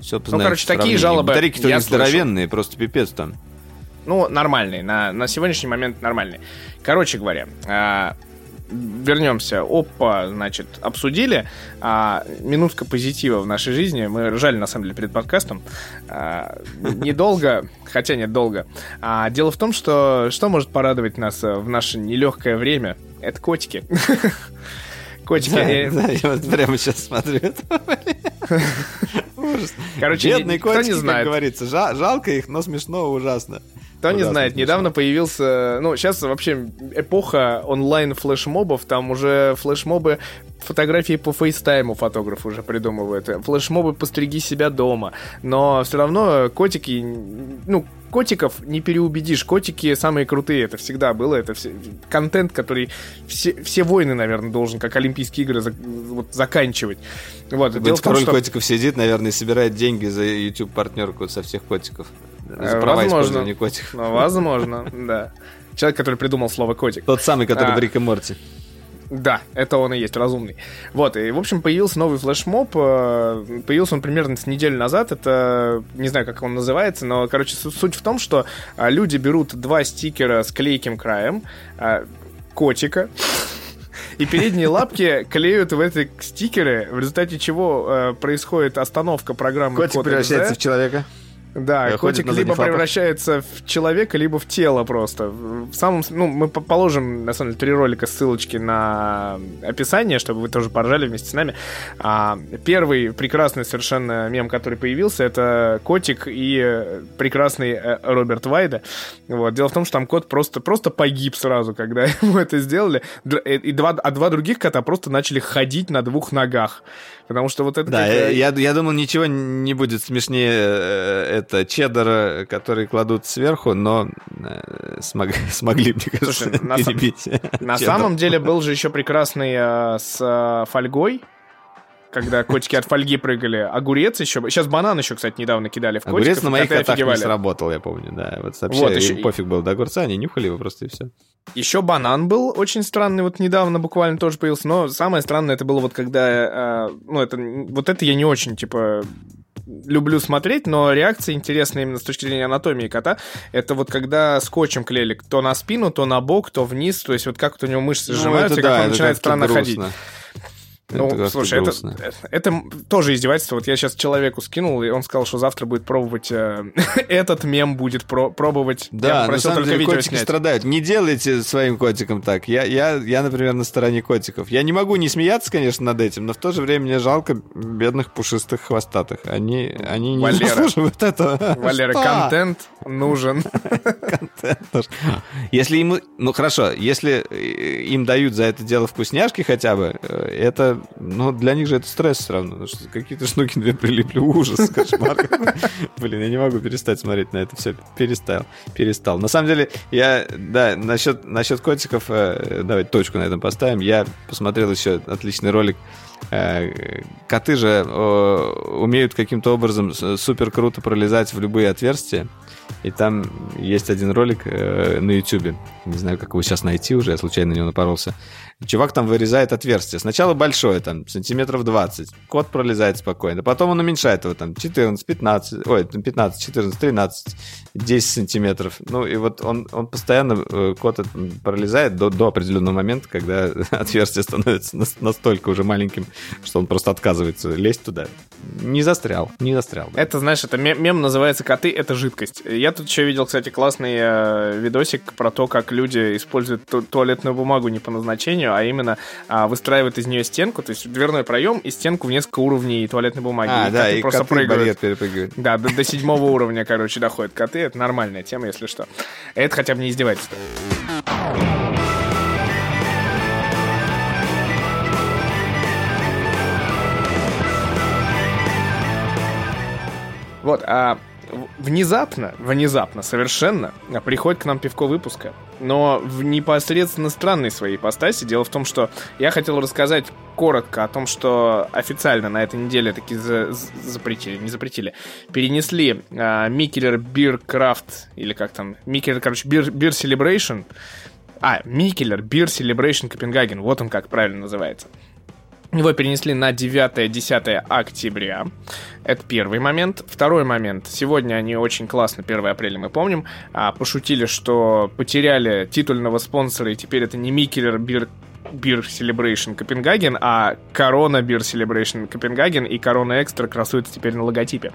Все ну, короче, такие жалобы Батарейки-то не здоровенные, просто пипец там. Ну, нормальные. На, на сегодняшний момент нормальные. Короче говоря, а, вернемся. Опа, значит, обсудили. А, минутка позитива в нашей жизни. Мы ржали, на самом деле, перед подкастом. А, недолго, *laughs* хотя нет, долго. А, дело в том, что что может порадовать нас в наше нелегкое время? Это котики. *laughs* Котики. Да, я вот прямо сейчас смотрю. *laughs* Короче, Бедные котики, как говорится. Жалко их, но смешно ужасно. Кто не знает, недавно появился... Ну, сейчас вообще эпоха онлайн-флешмобов, там уже флешмобы фотографии по фейстайму фотограф уже придумывает. Флешмобы «Постриги себя дома». Но все равно котики... Ну, котиков не переубедишь. Котики самые крутые. Это всегда было. Это все, контент, который все, все войны, наверное, должен, как Олимпийские игры, за, вот, заканчивать. Вот. Дело король что... котиков сидит, наверное, и собирает деньги за YouTube-партнерку со всех котиков. За права возможно. котиков. Ну, возможно, *laughs* да. Человек, который придумал слово котик. Тот самый, который а, в Рик и Морти. Да, это он и есть, разумный. Вот, и, в общем, появился новый флешмоб. Э, появился он примерно с неделю назад. Это, не знаю, как он называется, но, короче, суть в том, что а, люди берут два стикера с клейким краем, а, котика, *laughs* и передние лапки клеют в эти стикеры, в результате чего э, происходит остановка программы Котик превращается в человека. Да, котик либо превращается в человека, либо в тело просто. В самом, ну, мы положим, на самом деле, три ролика, ссылочки на описание, чтобы вы тоже поржали вместе с нами. А, первый прекрасный совершенно мем, который появился, это котик и прекрасный э, Роберт Вайда. Вот. Дело в том, что там кот просто, просто погиб сразу, когда *laughs* ему это сделали. И два, а два других кота просто начали ходить на двух ногах. Потому что вот это... Да, как... я, я думал, ничего не будет смешнее э, это чеддера, который кладут сверху, но э, смог, *laughs* смогли, мне кажется, Слушай, на, перебить. На самом деле был же еще прекрасный э, с фольгой, когда котики от фольги прыгали. Огурец еще... Сейчас банан еще, кстати, недавно кидали в котиков. Огурец на моих котах не сработал, я помню, да. Вот вообще вот, еще... пофиг был до огурца, они нюхали его просто и все. Еще банан был очень странный, вот недавно буквально тоже появился, но самое странное это было вот когда, э, ну это, вот это я не очень, типа, люблю смотреть, но реакция интересная именно с точки зрения анатомии кота. Это вот когда скотчем клеили то на спину, то на бок, то вниз, то есть вот как вот у него мышцы ну, сжимаются, да, как он начинает странно грустно. ходить. Ну, это слушай, это, это тоже издевательство. Вот я сейчас человеку скинул, и он сказал, что завтра будет пробовать... Э, *laughs* этот мем будет про пробовать. Да, на самом деле котики снять. страдают. Не делайте своим котикам так. Я, я, я, например, на стороне котиков. Я не могу не смеяться, конечно, над этим, но в то же время мне жалко бедных пушистых хвостатых. Они, они не Валера, заслуживают этого. *laughs* Валера, Что? контент нужен. *laughs* Контент. Если им... Ну, хорошо, если э, им дают за это дело вкусняшки хотя бы, э, Ну, для них же это стресс все равно. что Какие-то штуки две прилипли. Ужас, *laughs* кошмар. Блин, я не могу перестать смотреть на это все. Перестал. Перестал. На самом деле, я... Да, насчет, насчет котиков... э, Давайте точку на этом поставим. Я посмотрел еще отличный ролик Э, Коты же умеют каким-то образом супер круто пролезать в любые отверстия. И там есть один ролик э, на YouTube. Не знаю, как его сейчас найти уже, я случайно на него напоролся. Чувак там вырезает отверстие. Сначала большое, там, сантиметров 20. Кот пролезает спокойно. Потом он уменьшает его, там, 14, 15, ой, там, 15, 14, 13, 10 сантиметров. Ну, и вот он, он постоянно, э, кот пролезает до, до определенного момента, когда *laughs* отверстие становится нас- настолько уже маленьким, что он просто отказывается лезть туда. Не застрял, не застрял. да. Это, знаешь, это мем, мем называется «Коты — это жидкость». Я тут еще видел, кстати, классный э, видосик про то, как люди используют ту- туалетную бумагу не по назначению, а именно а, выстраивают из нее стенку, то есть дверной проем и стенку в несколько уровней туалетной бумаги. А, И да, и просто коты прыгают. перепрыгивают. Да, до, до седьмого уровня, короче, доходят коты. Это нормальная тема, если что. Это хотя бы не издевательство. Вот, а внезапно, внезапно, совершенно приходит к нам пивко выпуска, но в непосредственно странной своей ипостаси. Дело в том, что я хотел рассказать коротко о том, что официально на этой неделе таки за- за- запретили, не запретили, перенесли а, Mikkeller Beer Craft, или как там, Mikkeller, короче, Beer, Beer а, Mikkeller Beer Celebration Copenhagen, вот он как правильно называется. Его перенесли на 9-10 октября. Это первый момент. Второй момент. Сегодня они очень классно, 1 апреля мы помним, а, пошутили, что потеряли титульного спонсора, и теперь это не Mikkeller Beer Beer Celebration Copenhagen, а Corona Beer Celebration Copenhagen и Corona Extra красуется теперь на логотипе.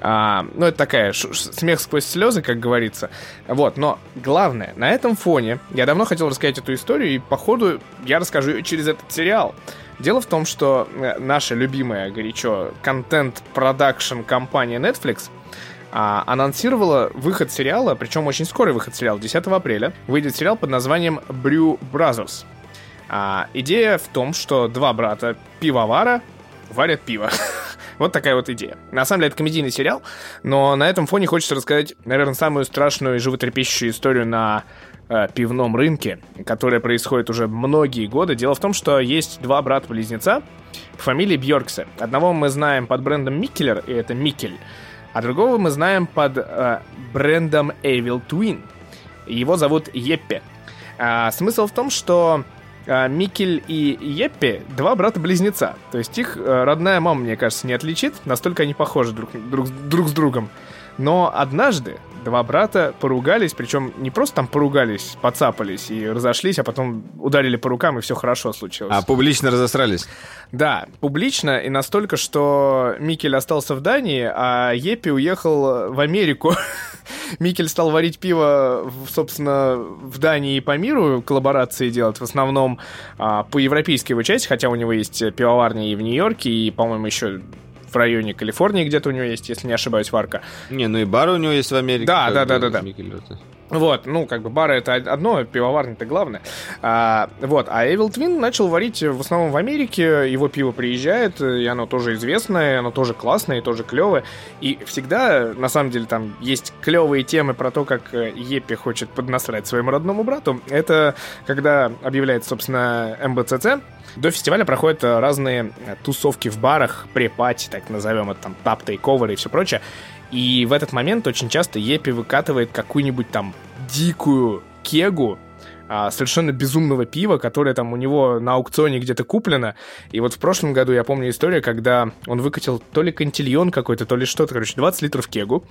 А, ну, это такая смех сквозь слезы, как говорится. Вот, но главное, на этом фоне я давно хотел рассказать эту историю, и походу я расскажу ее через этот сериал. Дело в том, что э, наша любимая горячо контент-продакшн компания Netflix а, анонсировала выход сериала, причем очень скорый выход сериала, 10 апреля, выйдет сериал под названием Brew Brothers. А, идея в том, что два брата пивовара варят пиво. *laughs* вот такая вот идея. На самом деле это комедийный сериал, но на этом фоне хочется рассказать, наверное, самую страшную и животрепещущую историю на э, пивном рынке, которая происходит уже многие годы. Дело в том, что есть два брата-близнеца по фамилии Бьорксе. Одного мы знаем под брендом Микелер, и это Микель, а другого мы знаем под э, брендом Evil Twin. Его зовут Еппе. А, смысл в том, что а, Микель и Еппе два брата-близнеца. То есть их э, родная мама, мне кажется, не отличит. Настолько они похожи друг, друг, друг с другом. Но однажды два брата поругались, причем не просто там поругались, поцапались и разошлись, а потом ударили по рукам, и все хорошо случилось. А публично разосрались. Да, публично и настолько, что Микель остался в Дании, а Еппи уехал в Америку. *laughs* Микель стал варить пиво, собственно, в Дании и по миру, коллаборации делать, в основном а, по европейской его части, хотя у него есть пивоварня и в Нью-Йорке, и, по-моему, еще в районе Калифорнии где-то у него есть, если не ошибаюсь, варка. Не, ну и бар у него есть в Америке. Да, да, да, да, да. Вот, ну, как бы бары это одно, пивоварня это главное. А, вот, а Evil Twin начал варить в основном в Америке, его пиво приезжает, и оно тоже известное, оно тоже классное, и тоже клевое. И всегда, на самом деле, там есть клевые темы про то, как э, Еппи хочет поднасрать своему родному брату. Это когда объявляется, собственно, МБЦЦ, до фестиваля проходят разные э, тусовки в барах, препати, так назовем это там, тап тейковеры и все прочее. И в этот момент очень часто Епи выкатывает какую-нибудь там дикую кегу а, совершенно безумного пива, которое там у него на аукционе где-то куплено. И вот в прошлом году я помню историю, когда он выкатил то ли кантильон какой-то, то ли что-то, короче, 20 литров кегу.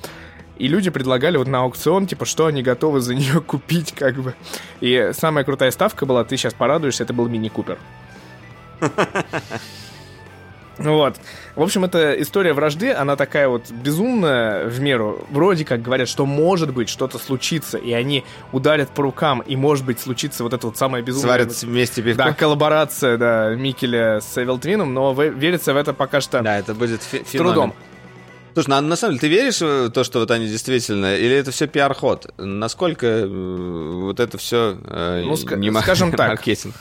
И люди предлагали вот на аукцион, типа, что они готовы за нее *laughs* купить, как бы. И самая крутая ставка была, ты сейчас порадуешься, это был мини-купер. *laughs* Вот. В общем, эта история вражды, она такая вот безумная в меру. Вроде как говорят, что может быть что-то случится, и они ударят по рукам, и может быть случится вот это вот самое безумное. Сварят вместе пивко. Да, коллаборация, да, Микеля с Эвелтвином, но верится в это пока что Да, это будет с трудом. Слушай, ну, а на самом деле, ты веришь в то, что вот они действительно, или это все пиар-ход? Насколько э, вот это все э, Ну, не скажем *laughs* так. маркетинг?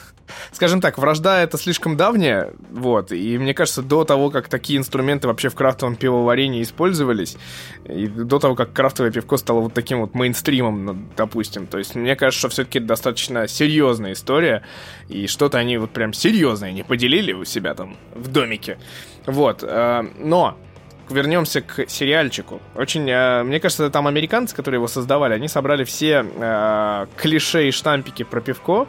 Скажем так, вражда это слишком давняя, вот, и мне кажется, до того, как такие инструменты вообще в крафтовом пивоварении использовались, и до того, как крафтовое пивко стало вот таким вот мейнстримом, ну, допустим, то есть мне кажется, что все-таки достаточно серьезная история, и что-то они вот прям серьезное не поделили у себя там в домике, вот, э, но вернемся к сериальчику. Очень, э, мне кажется, там американцы, которые его создавали, они собрали все э, клише и штампики про пивко,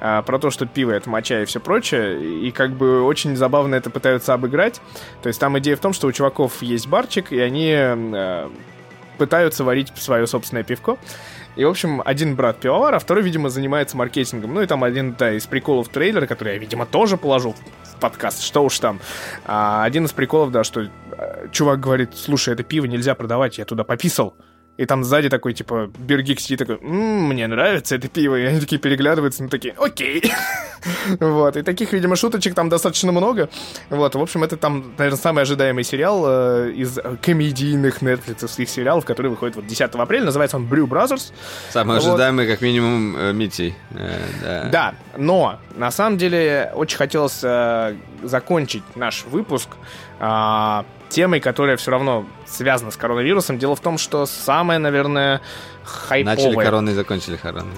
э, про то, что пиво это моча и все прочее, и как бы очень забавно это пытаются обыграть. То есть там идея в том, что у чуваков есть барчик, и они э, пытаются варить свое собственное пивко. И, в общем, один брат пивовар, а второй, видимо, занимается маркетингом. Ну и там один, да, из приколов трейлера, который я, видимо, тоже положил в подкаст, что уж там. А, один из приколов, да, что э, чувак говорит, слушай, это пиво нельзя продавать, я туда пописал. И там сзади такой, типа, Бергик сидит такой, «М, мне нравится это пиво. И они такие переглядываются, ну такие, окей. *laughs* Вот, и таких, видимо, шуточек там достаточно много. Вот, в общем, это там, наверное, самый ожидаемый сериал э, из комедийных нетфликсовских сериалов, который выходит вот 10 апреля. Называется он Brew Brothers. Самый Вот. ожидаемый, как минимум, э, Митей. Э, да. Да, но на самом деле очень хотелось э, закончить наш выпуск а, темой, которая все равно связана с коронавирусом. Дело в том, что самое, наверное, хайповое... Начали короной, закончили короной.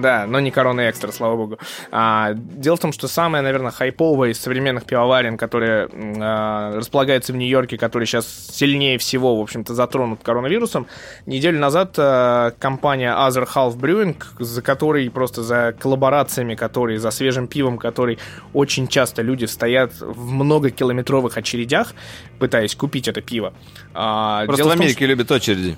Да, но не корона экстра, слава богу. А, дело в том, что самое, наверное, хайповое из современных пивоварен, которые а, располагаются в Нью-Йорке, которые сейчас сильнее всего, в общем-то, затронут коронавирусом, неделю назад а, компания Other Half Brewing, за которой просто за коллаборациями, которые за свежим пивом, который очень часто люди стоят в многокилометровых очередях, пытаясь купить это пиво. А, Просто в том, Америке любят очереди.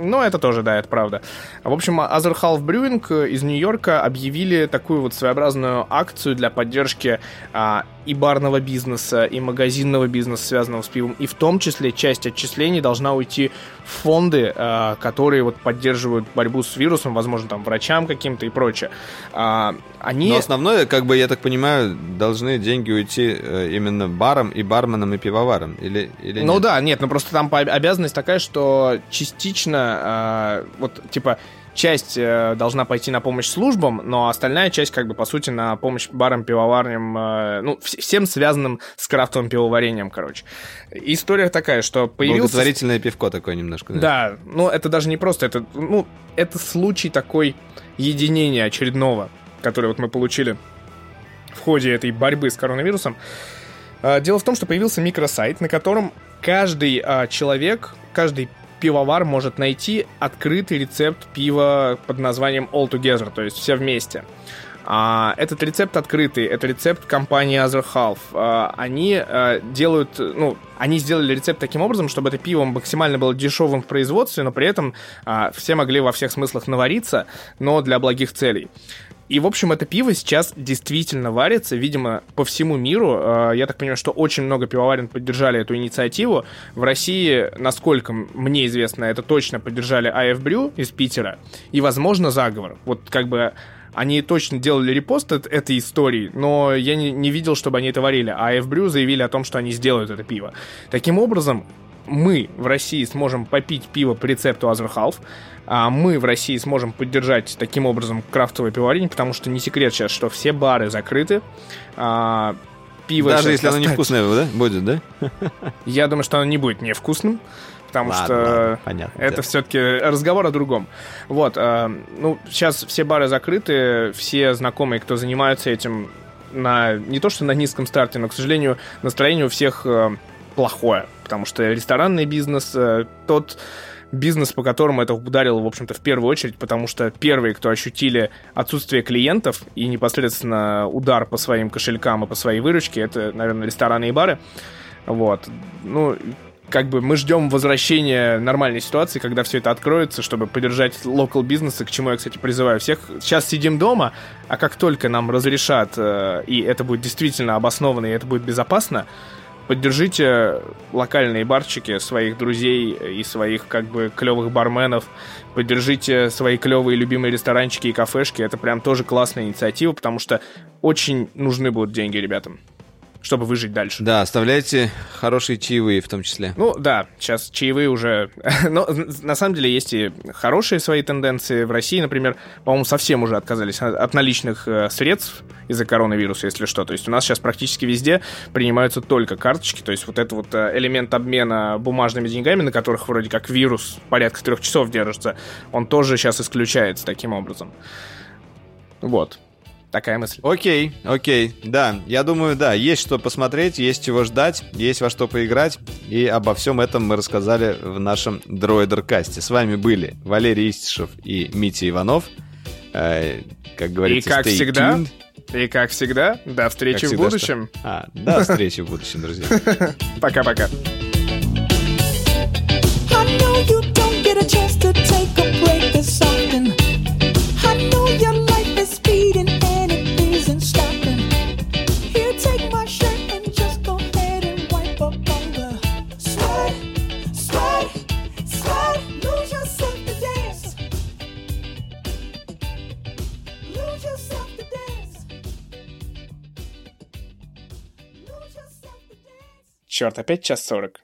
ну, это тоже, да, это правда. В общем, Other Half Brewing из Нью-Йорка объявили такую вот своеобразную акцию для поддержки а, и барного бизнеса, и магазинного бизнеса, связанного с пивом. И в том числе часть отчислений должна уйти фонды, а, которые вот поддерживают борьбу с вирусом, возможно, там, врачам каким-то и прочее. А, они... Но основное, как бы, я так понимаю, должны деньги уйти э, именно барам и барменам и пивоварам. Или, или Ну нет? да, нет, ну просто там обязанность такая, что частично, э, вот, типа, часть э, должна пойти на помощь службам, но остальная часть, как бы, по сути, на помощь барам, пивоварням, э, ну, вс- всем связанным с крафтовым пивоварением, короче. История такая, что появился... Благотворительное пивко такое немножко. Да, ну это даже не просто, это, ну, это случай такой единения очередного, который вот мы получили в ходе этой борьбы с коронавирусом. А, Дело в том, что появился микросайт, на котором каждый а, человек, каждый пивовар может найти открытый рецепт пива под названием All Together, то есть все вместе. А, этот рецепт открытый, это рецепт компании Other Half. А, они а, делают, ну, они сделали рецепт таким образом, чтобы это пиво максимально было дешевым в производстве, но при этом а, все могли во всех смыслах навариться, но для благих целей. И, в общем, это пиво сейчас действительно варится, видимо, по всему миру. Э, Я так понимаю, что очень много пивоварен поддержали эту инициативу. В России, насколько мне известно, это точно поддержали AF Brew из Питера. И, возможно, заговор. Вот как бы они точно делали репост эт- этой истории, но я не, не видел, чтобы они это варили. А AF Brew заявили о том, что они сделают это пиво. Таким образом, мы в России сможем попить пиво по рецепту Other Half, а мы в России сможем поддержать таким образом крафтовое пивоварение, потому что не секрет сейчас, что все бары закрыты, а, пиво... Даже если оно невкусное, да? Будет, да? Я думаю, что оно не будет невкусным, потому Ладно, что ладно, понятно. это все-таки разговор о другом. Вот, а, ну, сейчас все бары закрыты, все знакомые, кто занимаются этим, на не то что на низком старте, но, к сожалению, настроение у всех э, плохое, потому что ресторанный бизнес, э, тот бизнес, по которому это ударило, в общем-то, в первую очередь, потому что первые, кто ощутили отсутствие клиентов и непосредственно удар по своим кошелькам и по своей выручке, это, наверное, рестораны и бары. Вот. Ну, как бы мы ждем возвращения нормальной ситуации, когда все это откроется, чтобы поддержать локал бизнесы, к чему я, кстати, призываю всех. Сейчас сидим дома, а как только нам разрешат, э, и это будет действительно обоснованно, и это будет безопасно, поддержите локальные барчики своих друзей и своих как бы клевых барменов, поддержите свои клевые любимые ресторанчики и кафешки. Это прям тоже классная инициатива, потому что очень нужны будут деньги ребятам чтобы выжить дальше. Да, оставляйте хорошие чаевые в том числе. Ну да, сейчас чаевые уже... *laughs* Но на самом деле есть и хорошие свои тенденции. В России, например, по-моему, совсем уже отказались от наличных э, средств из-за коронавируса, если что. То есть у нас сейчас практически везде принимаются только карточки. То есть вот это вот э, элемент обмена бумажными деньгами, на которых вроде как вирус порядка трех часов держится, он тоже сейчас исключается таким образом. Вот. Такая мысль. Окей, окей. Да, я думаю, да, есть что посмотреть, есть чего ждать, есть во что поиграть. И обо всем этом мы рассказали в нашем Дроидеркасте. С вами были Валерий Истишев и Митя Иванов. Э, как говорится, и как всегда, tuned. И как всегда, до встречи всегда, в будущем. Что? А, до встречи в будущем, друзья. *laughs* Пока-пока. Черт, опять час сорок.